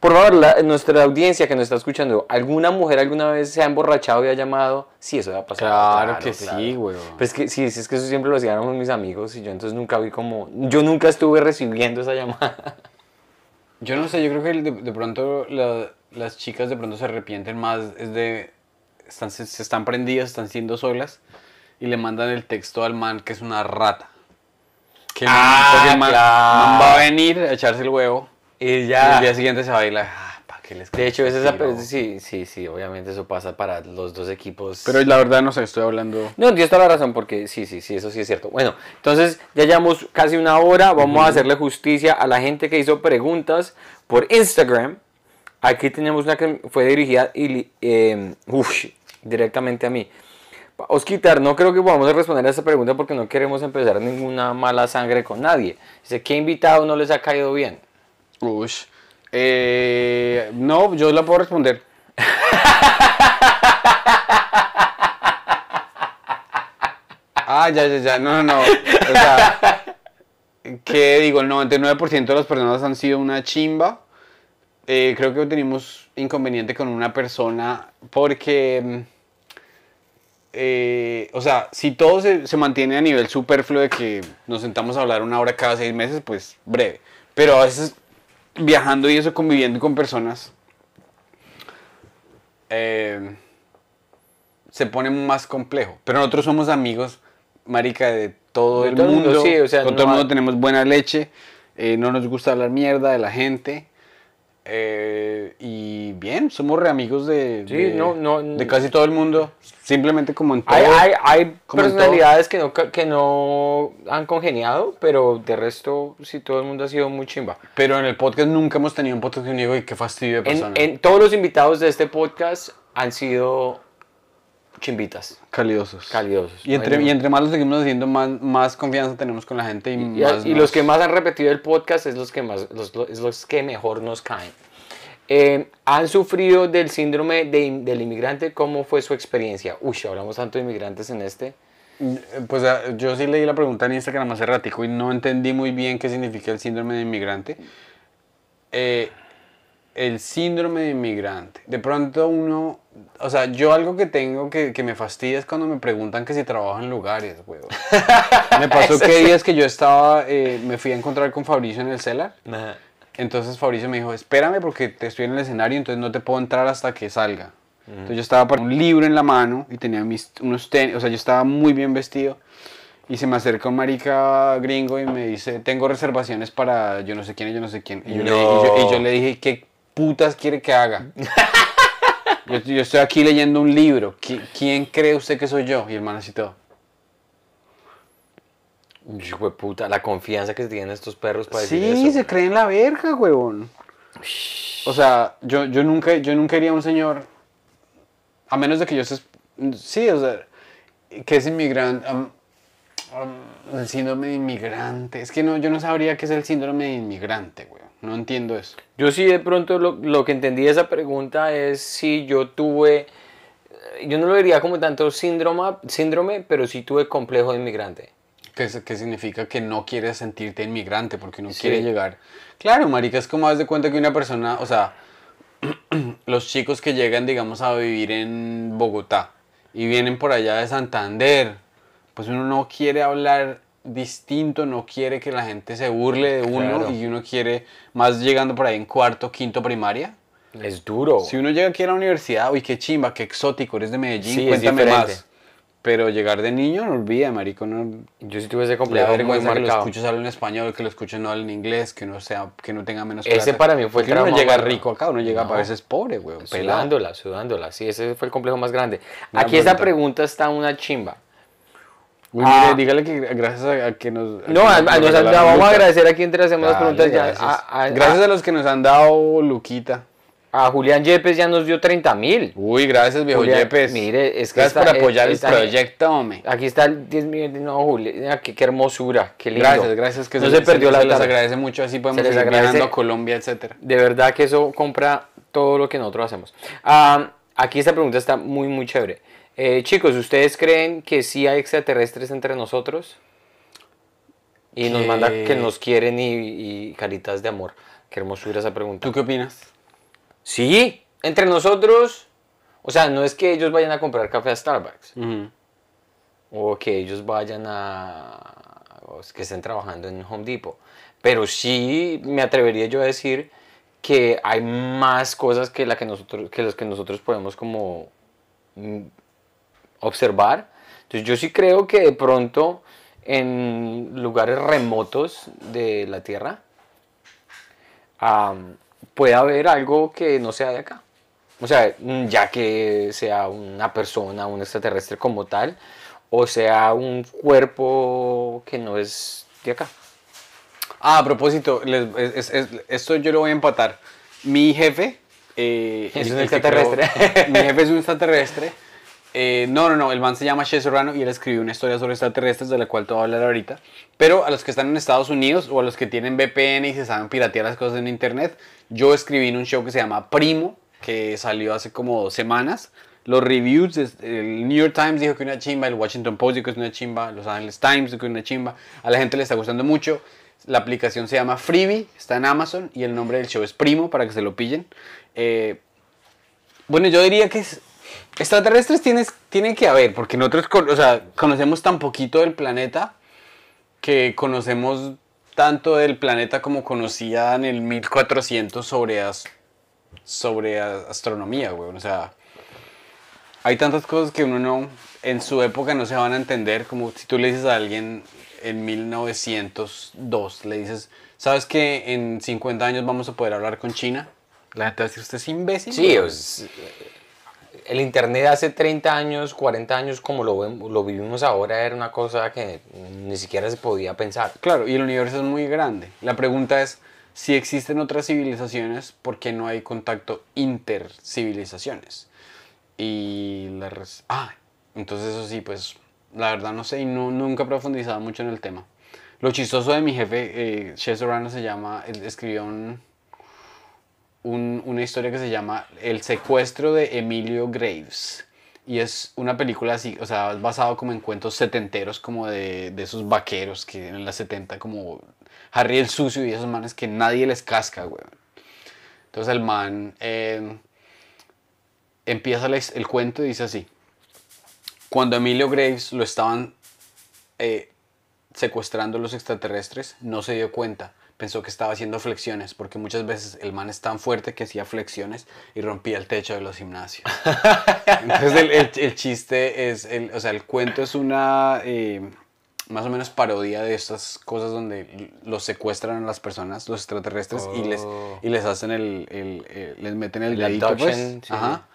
por favor, la- nuestra audiencia que nos está escuchando, ¿alguna mujer alguna vez se ha emborrachado y ha llamado? Sí, eso ha pasado. Claro que sí, weón. Pero es que sí, sí, es que eso siempre lo hacían con mis amigos y yo entonces nunca vi como... Yo nunca estuve recibiendo esa llamada. Yo no sé, yo creo que de, de pronto la- las chicas de pronto se arrepienten más, es de, están, se, se están prendidas, están siendo solas y le mandan el texto al man que es una rata. Que Ah, el man, claro. man va a venir a echarse el huevo Y y ya... el día siguiente se va a ir ah, ¿para qué les De hecho, es esa... Sí, sí, sí, obviamente eso pasa para los dos equipos. Pero la verdad no sé, estoy hablando... No, tienes toda la razón, porque sí, sí, sí, eso sí es cierto. Bueno, entonces ya llevamos casi una hora. Vamos a hacerle justicia a la gente que hizo preguntas por Instagram. Aquí tenemos una que fue dirigida y, eh, uf, directamente a mí. Osquitar, no creo que podamos responder a esta pregunta porque no queremos empezar ninguna mala sangre con nadie. Dice, ¿qué invitado no les ha caído bien? Ush. Eh, no, yo la puedo responder. ah, ya, ya, ya. No, no, no. O sea, que digo, el 99% de las personas han sido una chimba. Eh, creo que tenemos inconveniente con una persona porque, mm, eh, o sea, si todo se, se mantiene a nivel superfluo de que nos sentamos a hablar una hora cada seis meses, pues breve. Pero a veces viajando y eso, conviviendo con personas, eh, se pone más complejo. Pero nosotros somos amigos, marica, de todo De el todo mundo. mundo, sí, o sea, con no todo el hay- mundo tenemos buena leche, eh, no nos gusta hablar mierda de la gente. Eh, y bien, somos re amigos de, Sí, de, no, no, de casi todo el mundo. Simplemente como en todo. Hay, hay, hay personalidades que no, que no han congeniado, pero de resto, sí, todo el mundo ha sido muy chimba. Pero en el podcast nunca hemos tenido un podcast que "Uy, qué fastidio de En, persona. en- todos los invitados de este podcast han sido chimbitas, Calidosos. calidosos. Y entre, No y entre más lo seguimos haciendo, más, más confianza tenemos con la gente y, y, más y nos- los que más han repetido el podcast es los que, más, los, los- es los que mejor nos caen. Eh, ¿Han sufrido del síndrome de- del inmigrante? ¿Cómo fue su experiencia? Uy, hablamos tanto de inmigrantes en este. Pues ah, yo sí leí la pregunta en Instagram hace ratico y no entendí muy bien qué significa el síndrome de inmigrante. Eh, el síndrome de inmigrante. De pronto uno, o sea, yo algo que tengo que, que me fastidia es cuando me preguntan que si trabajo en lugares, huevón. Me pasó que días que yo estaba, eh, me fui a encontrar con Fabricio en el celar. Entonces Fabricio me dijo, espérame porque te estoy en el escenario, entonces no te puedo entrar hasta que salga. Entonces yo estaba con un libro en la mano y tenía mis, unos tenis, o sea, yo estaba muy bien vestido. Y se me acerca un marica gringo y me dice, tengo reservaciones para yo no sé quién y yo no sé quién. Y yo, le, y yo- y yo le dije, ¿qué putas quiere que haga? yo, yo estoy aquí leyendo un libro. ¿Qui- ¿Quién cree usted que soy yo? Y el man así todo. Hijo de puta, la confianza que tienen estos perros para decir Sí, se creen la verga, huevón. O sea, yo, yo, nunca, yo nunca iría a un señor, a menos de que yo esté... Sí, o sea, que es inmigrante. el síndrome de inmigrante. Es que no, yo no sabría qué es el síndrome de inmigrante, weón. No entiendo eso. Yo sí de pronto lo, lo que entendí de esa pregunta es si yo tuve, eh, yo no lo diría como tanto síndrome, síndrome pero sí tuve complejo de inmigrante. ¿Qué, es- qué significa que no quieres sentirte inmigrante porque no Sí. quiere llegar? Claro, marica, es como haz de cuenta que una persona, o sea, los chicos que llegan, digamos, a vivir en Bogotá y vienen por allá de Santander, pues uno no quiere hablar distinto, no quiere que la gente se burle de uno Claro. y uno quiere, más llegando por ahí en cuarto, quinto primaria. Es duro. Si uno llega aquí a la universidad, uy, qué chimba, qué exótico, eres de Medellín, Sí, cuéntame más. Pero llegar de niño, no olvida, marico, no, Yo sí tuve ese complejo muy vergüenza que lo marcado. escuches hablar en español, que lo escuches no hablar en inglés, que no sea, que no tenga menos Ese plata. para mí fue el Porque uno no trauma llega rico acá, uno llega No. a veces pobre, pelado. Sudándola, sudándola. Sí, ese fue el complejo más grande. Una Aquí esa pregunta. pregunta está una chimba. Uy, Ah. mire, dígale que gracias a, a que nos... a No, que a- nos a- nos- regalaron vamos a agradecer aquí entre hacemos las preguntas ya. gracias. A, a- Gracias a- a los que nos han dado Luquita. a Julián Yepes ya nos dio 30 mil. Uy, gracias, viejo Julián, Yepes. mire, es que Gracias esta- por apoyar esta- el proyecto, hombre. Aquí está el 10 millones. No, Julián, qué, qué hermosura, qué lindo. Gracias, gracias. Que no se, perdió la Se les agradece mucho, así podemos les seguir viajando a Colombia, etcétera. De verdad que eso compra todo lo que nosotros hacemos. Ah, aquí esta pregunta está muy, muy chévere. Eh, chicos, ¿ustedes creen que sí hay extraterrestres entre nosotros? Y nos manda que nos quieren y, y caritas de amor. Qué hermosura esa pregunta. ¿Tú qué opinas? Sí, entre nosotros, o sea, no es que ellos vayan a comprar café a Starbucks o que ellos vayan a o que estén trabajando en Home Depot, pero sí me atrevería yo a decir que hay más cosas que la que nosotros que las que nosotros podemos como mm, observar. Entonces yo sí creo que de pronto en lugares remotos de la Tierra am, puede haber algo que no sea de acá. O sea, mm, ya que sea una persona, un extraterrestre como tal, o sea un cuerpo que no es de acá. Ah, a propósito, les- es- es- es- esto yo lo voy a empatar. Mi jefe... eh, Es un extraterrestre. creó- mi jefe es un extraterrestre. Eh, no, no, no, el man se llama Che Serrano y él escribió una historia sobre extraterrestres de la cual te voy a hablar ahorita. Pero a los que están en Estados Unidos o a los que tienen VPN y se saben piratear las cosas en internet, yo escribí en un show que se llama Primo, que salió hace como dos semanas. Los reviews, el New York Times dijo que una chimba, el Washington Post dijo que es una chimba, Los Angeles Times dijo que es una chimba. A la gente le está gustando mucho. La aplicación se llama Freebie, está en Amazon y el nombre del show es Primo para que se lo pillen. Eh, bueno, yo diría que es- extraterrestres tienes, tienen que haber, porque nosotros o sea, conocemos tan poquito del planeta que conocemos tanto del planeta como conocían en el 1400 sobre, as- sobre astronomía, güey. O sea, hay tantas cosas que uno no, en su época no se van a entender, como si tú le dices a alguien en 1902, le dices, ¿sabes que en 50 años vamos a poder hablar con China? La gente va a decir, ¿usted es imbécil? Sí, güey?". es- el internet hace 30 años, 40 años, como lo, lo vivimos ahora, era una cosa que ni siquiera se podía pensar. Claro, y el universo es muy grande. La pregunta es, si existen otras civilizaciones, ¿por qué no hay contacto intercivilizaciones? Y la... Ah, entonces eso sí, pues la verdad no sé y no, nunca he profundizado mucho en el tema. Lo chistoso de mi jefe, eh, Che Serrano se llama, escribió un, un- una historia que se llama El secuestro de Emilio Graves. Y es una película así, o sea, basado como en cuentos setenteros, como de, de esos vaqueros que en las 70, como Harry el Sucio y esos manes que nadie les casca, güey. Entonces el man eh, empieza his- el cuento y dice así. Cuando Emilio Graves lo estaban eh, secuestrando los extraterrestres, no se dio cuenta. Pensó que estaba haciendo flexiones, porque muchas veces el man es tan fuerte que hacía flexiones y rompía el techo de los gimnasios. Entonces el, el- el chiste es, el, o sea, el cuento es una eh, más o menos parodia de estas cosas donde los secuestran a las personas, los extraterrestres, y, les, Oh. y les hacen el, les meten el dedito, pues. abduction, sí. Ajá.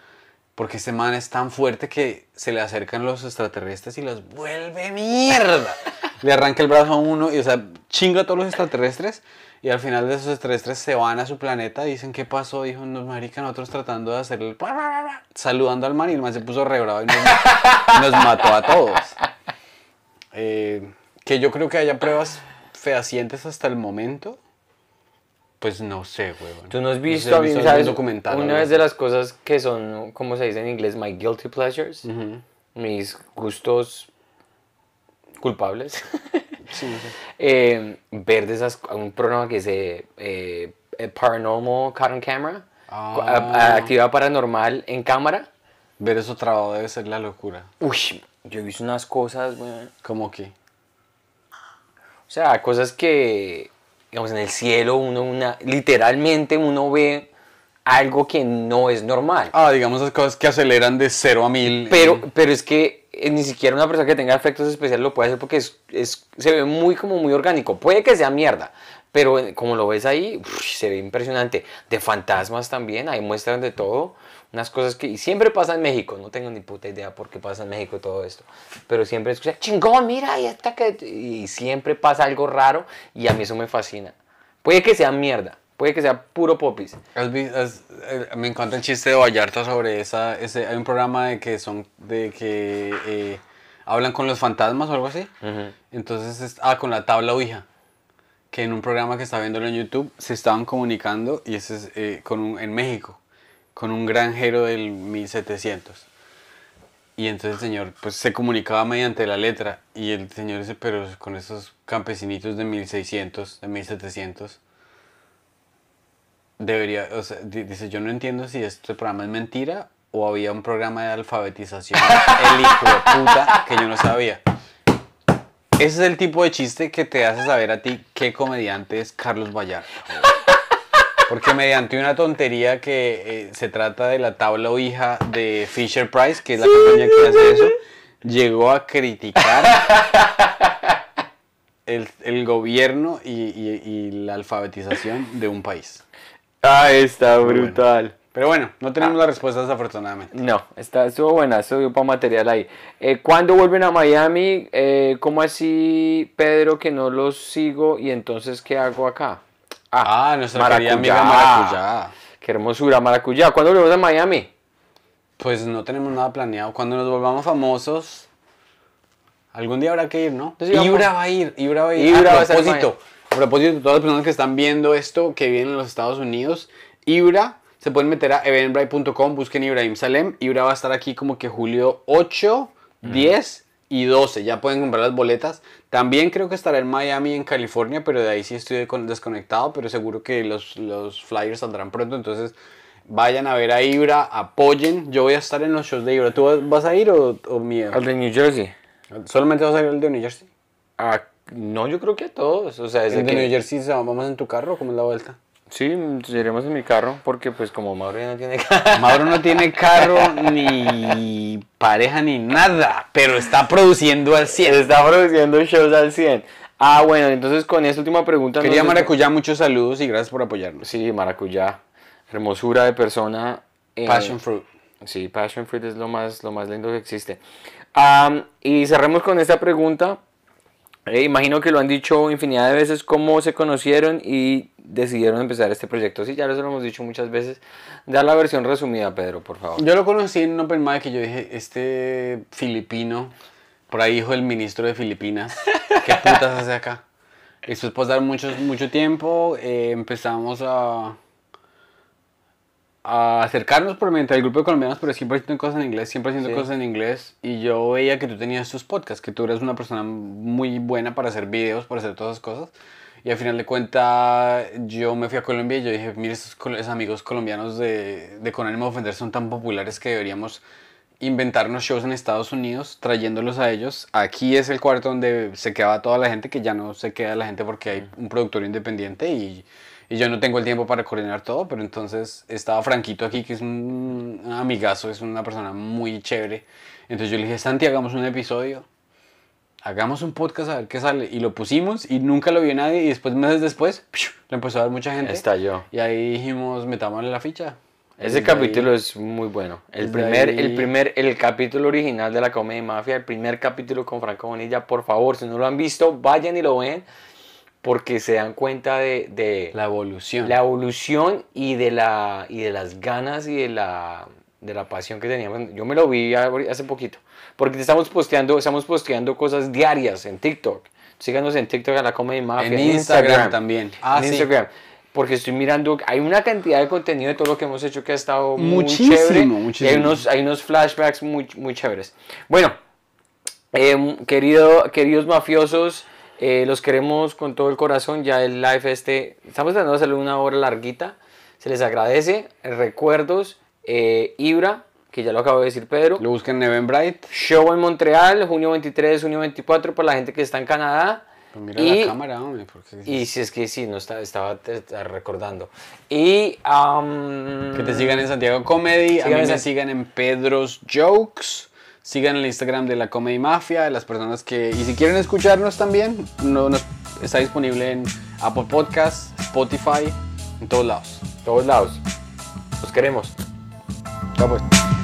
Porque ese man es tan fuerte que se le acercan los extraterrestres y los vuelve mierda. le arranca el brazo a uno y, o sea, chinga a todos los extraterrestres. Y al final de esos extraterrestres se van a su planeta dicen, ¿qué pasó? Dijo, nos marica, nosotros tratando de hacer el... Saludando al man y el man se puso re bravo y nos, mató a todos. Eh, que yo creo que haya pruebas fehacientes hasta el momento. Pues no sé, weón. Tú no has sé visto, si a mí, documental Una vez de las cosas que son, como se dice en inglés, my guilty pleasures, mis gustos culpables. Sí. Eh, ver de esas, un programa que dice eh, eh, Paranormal Cotton Camera, Ah. cu- a- a- actividad paranormal en cámara. Ver eso trabado debe ser la locura. Uy, yo he visto unas cosas, weón. Como que. O sea, cosas que, digamos, en el cielo uno, una, literalmente uno ve algo que no es normal. Ah, digamos esas cosas que aceleran de 0 a 1000. Pero, pero es que eh, ni siquiera una persona que tenga efectos especiales lo puede hacer porque es, es- se ve muy como muy orgánico. Puede que sea mierda, pero eh, como lo ves ahí, se ve impresionante. De fantasmas también, ahí muestran de todo. Unas cosas que siempre pasa en México. No tengo ni puta idea por qué pasa en México todo esto. Pero siempre escucha, chingón, mira, y, esta que... y siempre pasa algo raro y a mí eso me fascina. Puede que sea mierda, puede que sea puro popis. ¿Has vi- has- eh, me encanta el chiste de Vallarta sobre esa. Ese, hay un programa de que son. de que eh, hablan con los fantasmas o algo así. Ujú. Entonces, es- ah, con la tabla Ouija. Que en un programa que está viéndolo en YouTube se estaban comunicando y ese es eh, con un, en México, con un granjero del 1700. Y entonces el señor pues se comunicaba mediante la letra y el señor dice, pero con esos campesinitos de 1600, de 1700, debería, o sea, di- dice, yo no entiendo si este programa es mentira o había un programa de alfabetización, el hijo de puta, que yo no sabía. Ese es el tipo de chiste que te hace saber a ti qué comediante es Carlos Vallarta. Porque mediante una tontería que eh, se trata de la tabla o hija de Fisher Price, que es la compañía que hace eso, llegó a criticar el, el gobierno y, y- y la alfabetización de un país. Ah, está bueno. brutal. Pero bueno, no tenemos la respuesta desafortunadamente. No, está, estuvo buena, estuvo para material ahí. Eh, ¿Cuándo vuelven a Miami? Eh, ¿Cómo así, Pedro, que no los sigo y entonces qué hago acá? Ah, nuestra querida amiga Maracuyá. Qué hermosura, Maracuyá. ¿Cuándo volvemos a Miami? Pues no tenemos nada planeado. Cuando nos volvamos famosos, algún día habrá que ir, ¿no? Entonces, Ibra va a ir, Ibra va a ir. Ibra va a propósito, a propósito, todas las personas que están viendo esto, que viven en los Estados Unidos, Ibra, se pueden meter a eventbrite.com, busquen Ibrahim Salem. Ibra va a estar aquí como que julio 8, 10 y 12. Ya pueden comprar las boletas. También creo que estará en Miami, en California, pero de ahí sí estoy con- desconectado, pero seguro que los, los flyers saldrán pronto. Entonces, vayan a ver a Ibra, apoyen. Yo voy a estar en los shows de Ibra. ¿Tú vas- a ir o, o miedo? Al de New Jersey. ¿Solamente vas a ir al de New Jersey? Ah, no, yo creo que a todos. O sea, desde ¿El de que... New Jersey se va- vamos en tu carro? ¿Cómo es la vuelta? Sí, iremos en mi carro porque pues como Mauro ya no tiene carro. Mauro no tiene carro, ni pareja, ni nada, pero está produciendo al 100. Está produciendo shows al 100. Ah, bueno, entonces con esta última pregunta... Quería nos- Maracuyá, muchos saludos y gracias por apoyarnos. Sí, maracuyá. Hermosura de persona. eh, Passion fruit. Sí, passion fruit es lo más, lo más lindo que existe. Am, y cerremos con esta pregunta. Eh, imagino que lo han dicho infinidad de veces, cómo se conocieron y decidieron empezar este proyecto. Sí, ya eso lo hemos dicho muchas veces. Da la versión resumida, Pedro, por favor. Yo lo conocí en un open mic que yo dije, este filipino, por ahí hijo del ministro de Filipinas, ¿qué putas hace acá? Después pasar mucho, mucho tiempo, eh, empezamos a, a acercarnos por mediante el grupo de colombianos, pero siempre haciendo cosas en inglés, siempre haciendo Sí. cosas en inglés. Y yo veía que tú tenías tus podcasts, que tú eres una persona muy buena para hacer videos, para hacer todas esas cosas. Y al final de cuentas, yo me fui a Colombia y yo dije, mire, col- esos amigos colombianos de, de Con ánimo de ofender son tan populares que deberíamos inventarnos shows en Estados Unidos, trayéndolos a ellos. Aquí es el cuarto donde se quedaba toda la gente, que ya no se queda la gente porque hay un productor independiente y, y yo no tengo el tiempo para coordinar todo, pero entonces estaba Franquito aquí, que es un amigazo, es una persona muy chévere. Entonces yo le dije, Santi, hagamos un episodio hagamos un podcast a ver qué sale. Y lo pusimos y nunca lo vio nadie. Y después, meses después, lo empezó a ver mucha gente. Estalló. Y ahí dijimos, metámosle la ficha. Ese capítulo ahí- es muy bueno. El primer, ahí- el primer, el capítulo original de la Comedia Mafia, el primer capítulo con Franco Bonilla, por favor, si no lo han visto, vayan y lo ven, porque se dan cuenta de, de La evolución. la evolución y de, la, y de las ganas y de la, de la pasión que teníamos. Yo me lo vi hace poquito, porque estamos posteando, estamos posteando cosas diarias en TikTok. Síganos en TikTok a la Comedia Mafia. En Instagram también. Ah, en sí. Instagram. Porque estoy mirando, hay una cantidad de contenido de todo lo que hemos hecho que ha estado muy Muchísimo, chévere. Y muchísimo. hay unos, hay unos flashbacks muy, muy chéveres. Bueno, eh, querido, queridos mafiosos, eh, los queremos con todo el corazón. Ya el live este, estamos tratando de hacerlo una hora larguita. Se les agradece. Recuerdos, eh, Ibra, que ya lo acabo de decir Pedro. Lo buscan en Eventbrite. Show en Montreal, junio 23, junio 24, para la gente que está en Canadá. Pues mira y, la cámara, hombre. Porque y si es que sí, no está, estaba te- recordando. Y. Que te sigan en Santiago Comedy. a mí me sigan en Pedro's Jokes. Sigan el Instagram de la Comedy Mafia, de las personas que... Y si quieren escucharnos también, no, está disponible en Apple Podcasts, Spotify, en todos lados. Todos lados. Los queremos. Chao pues.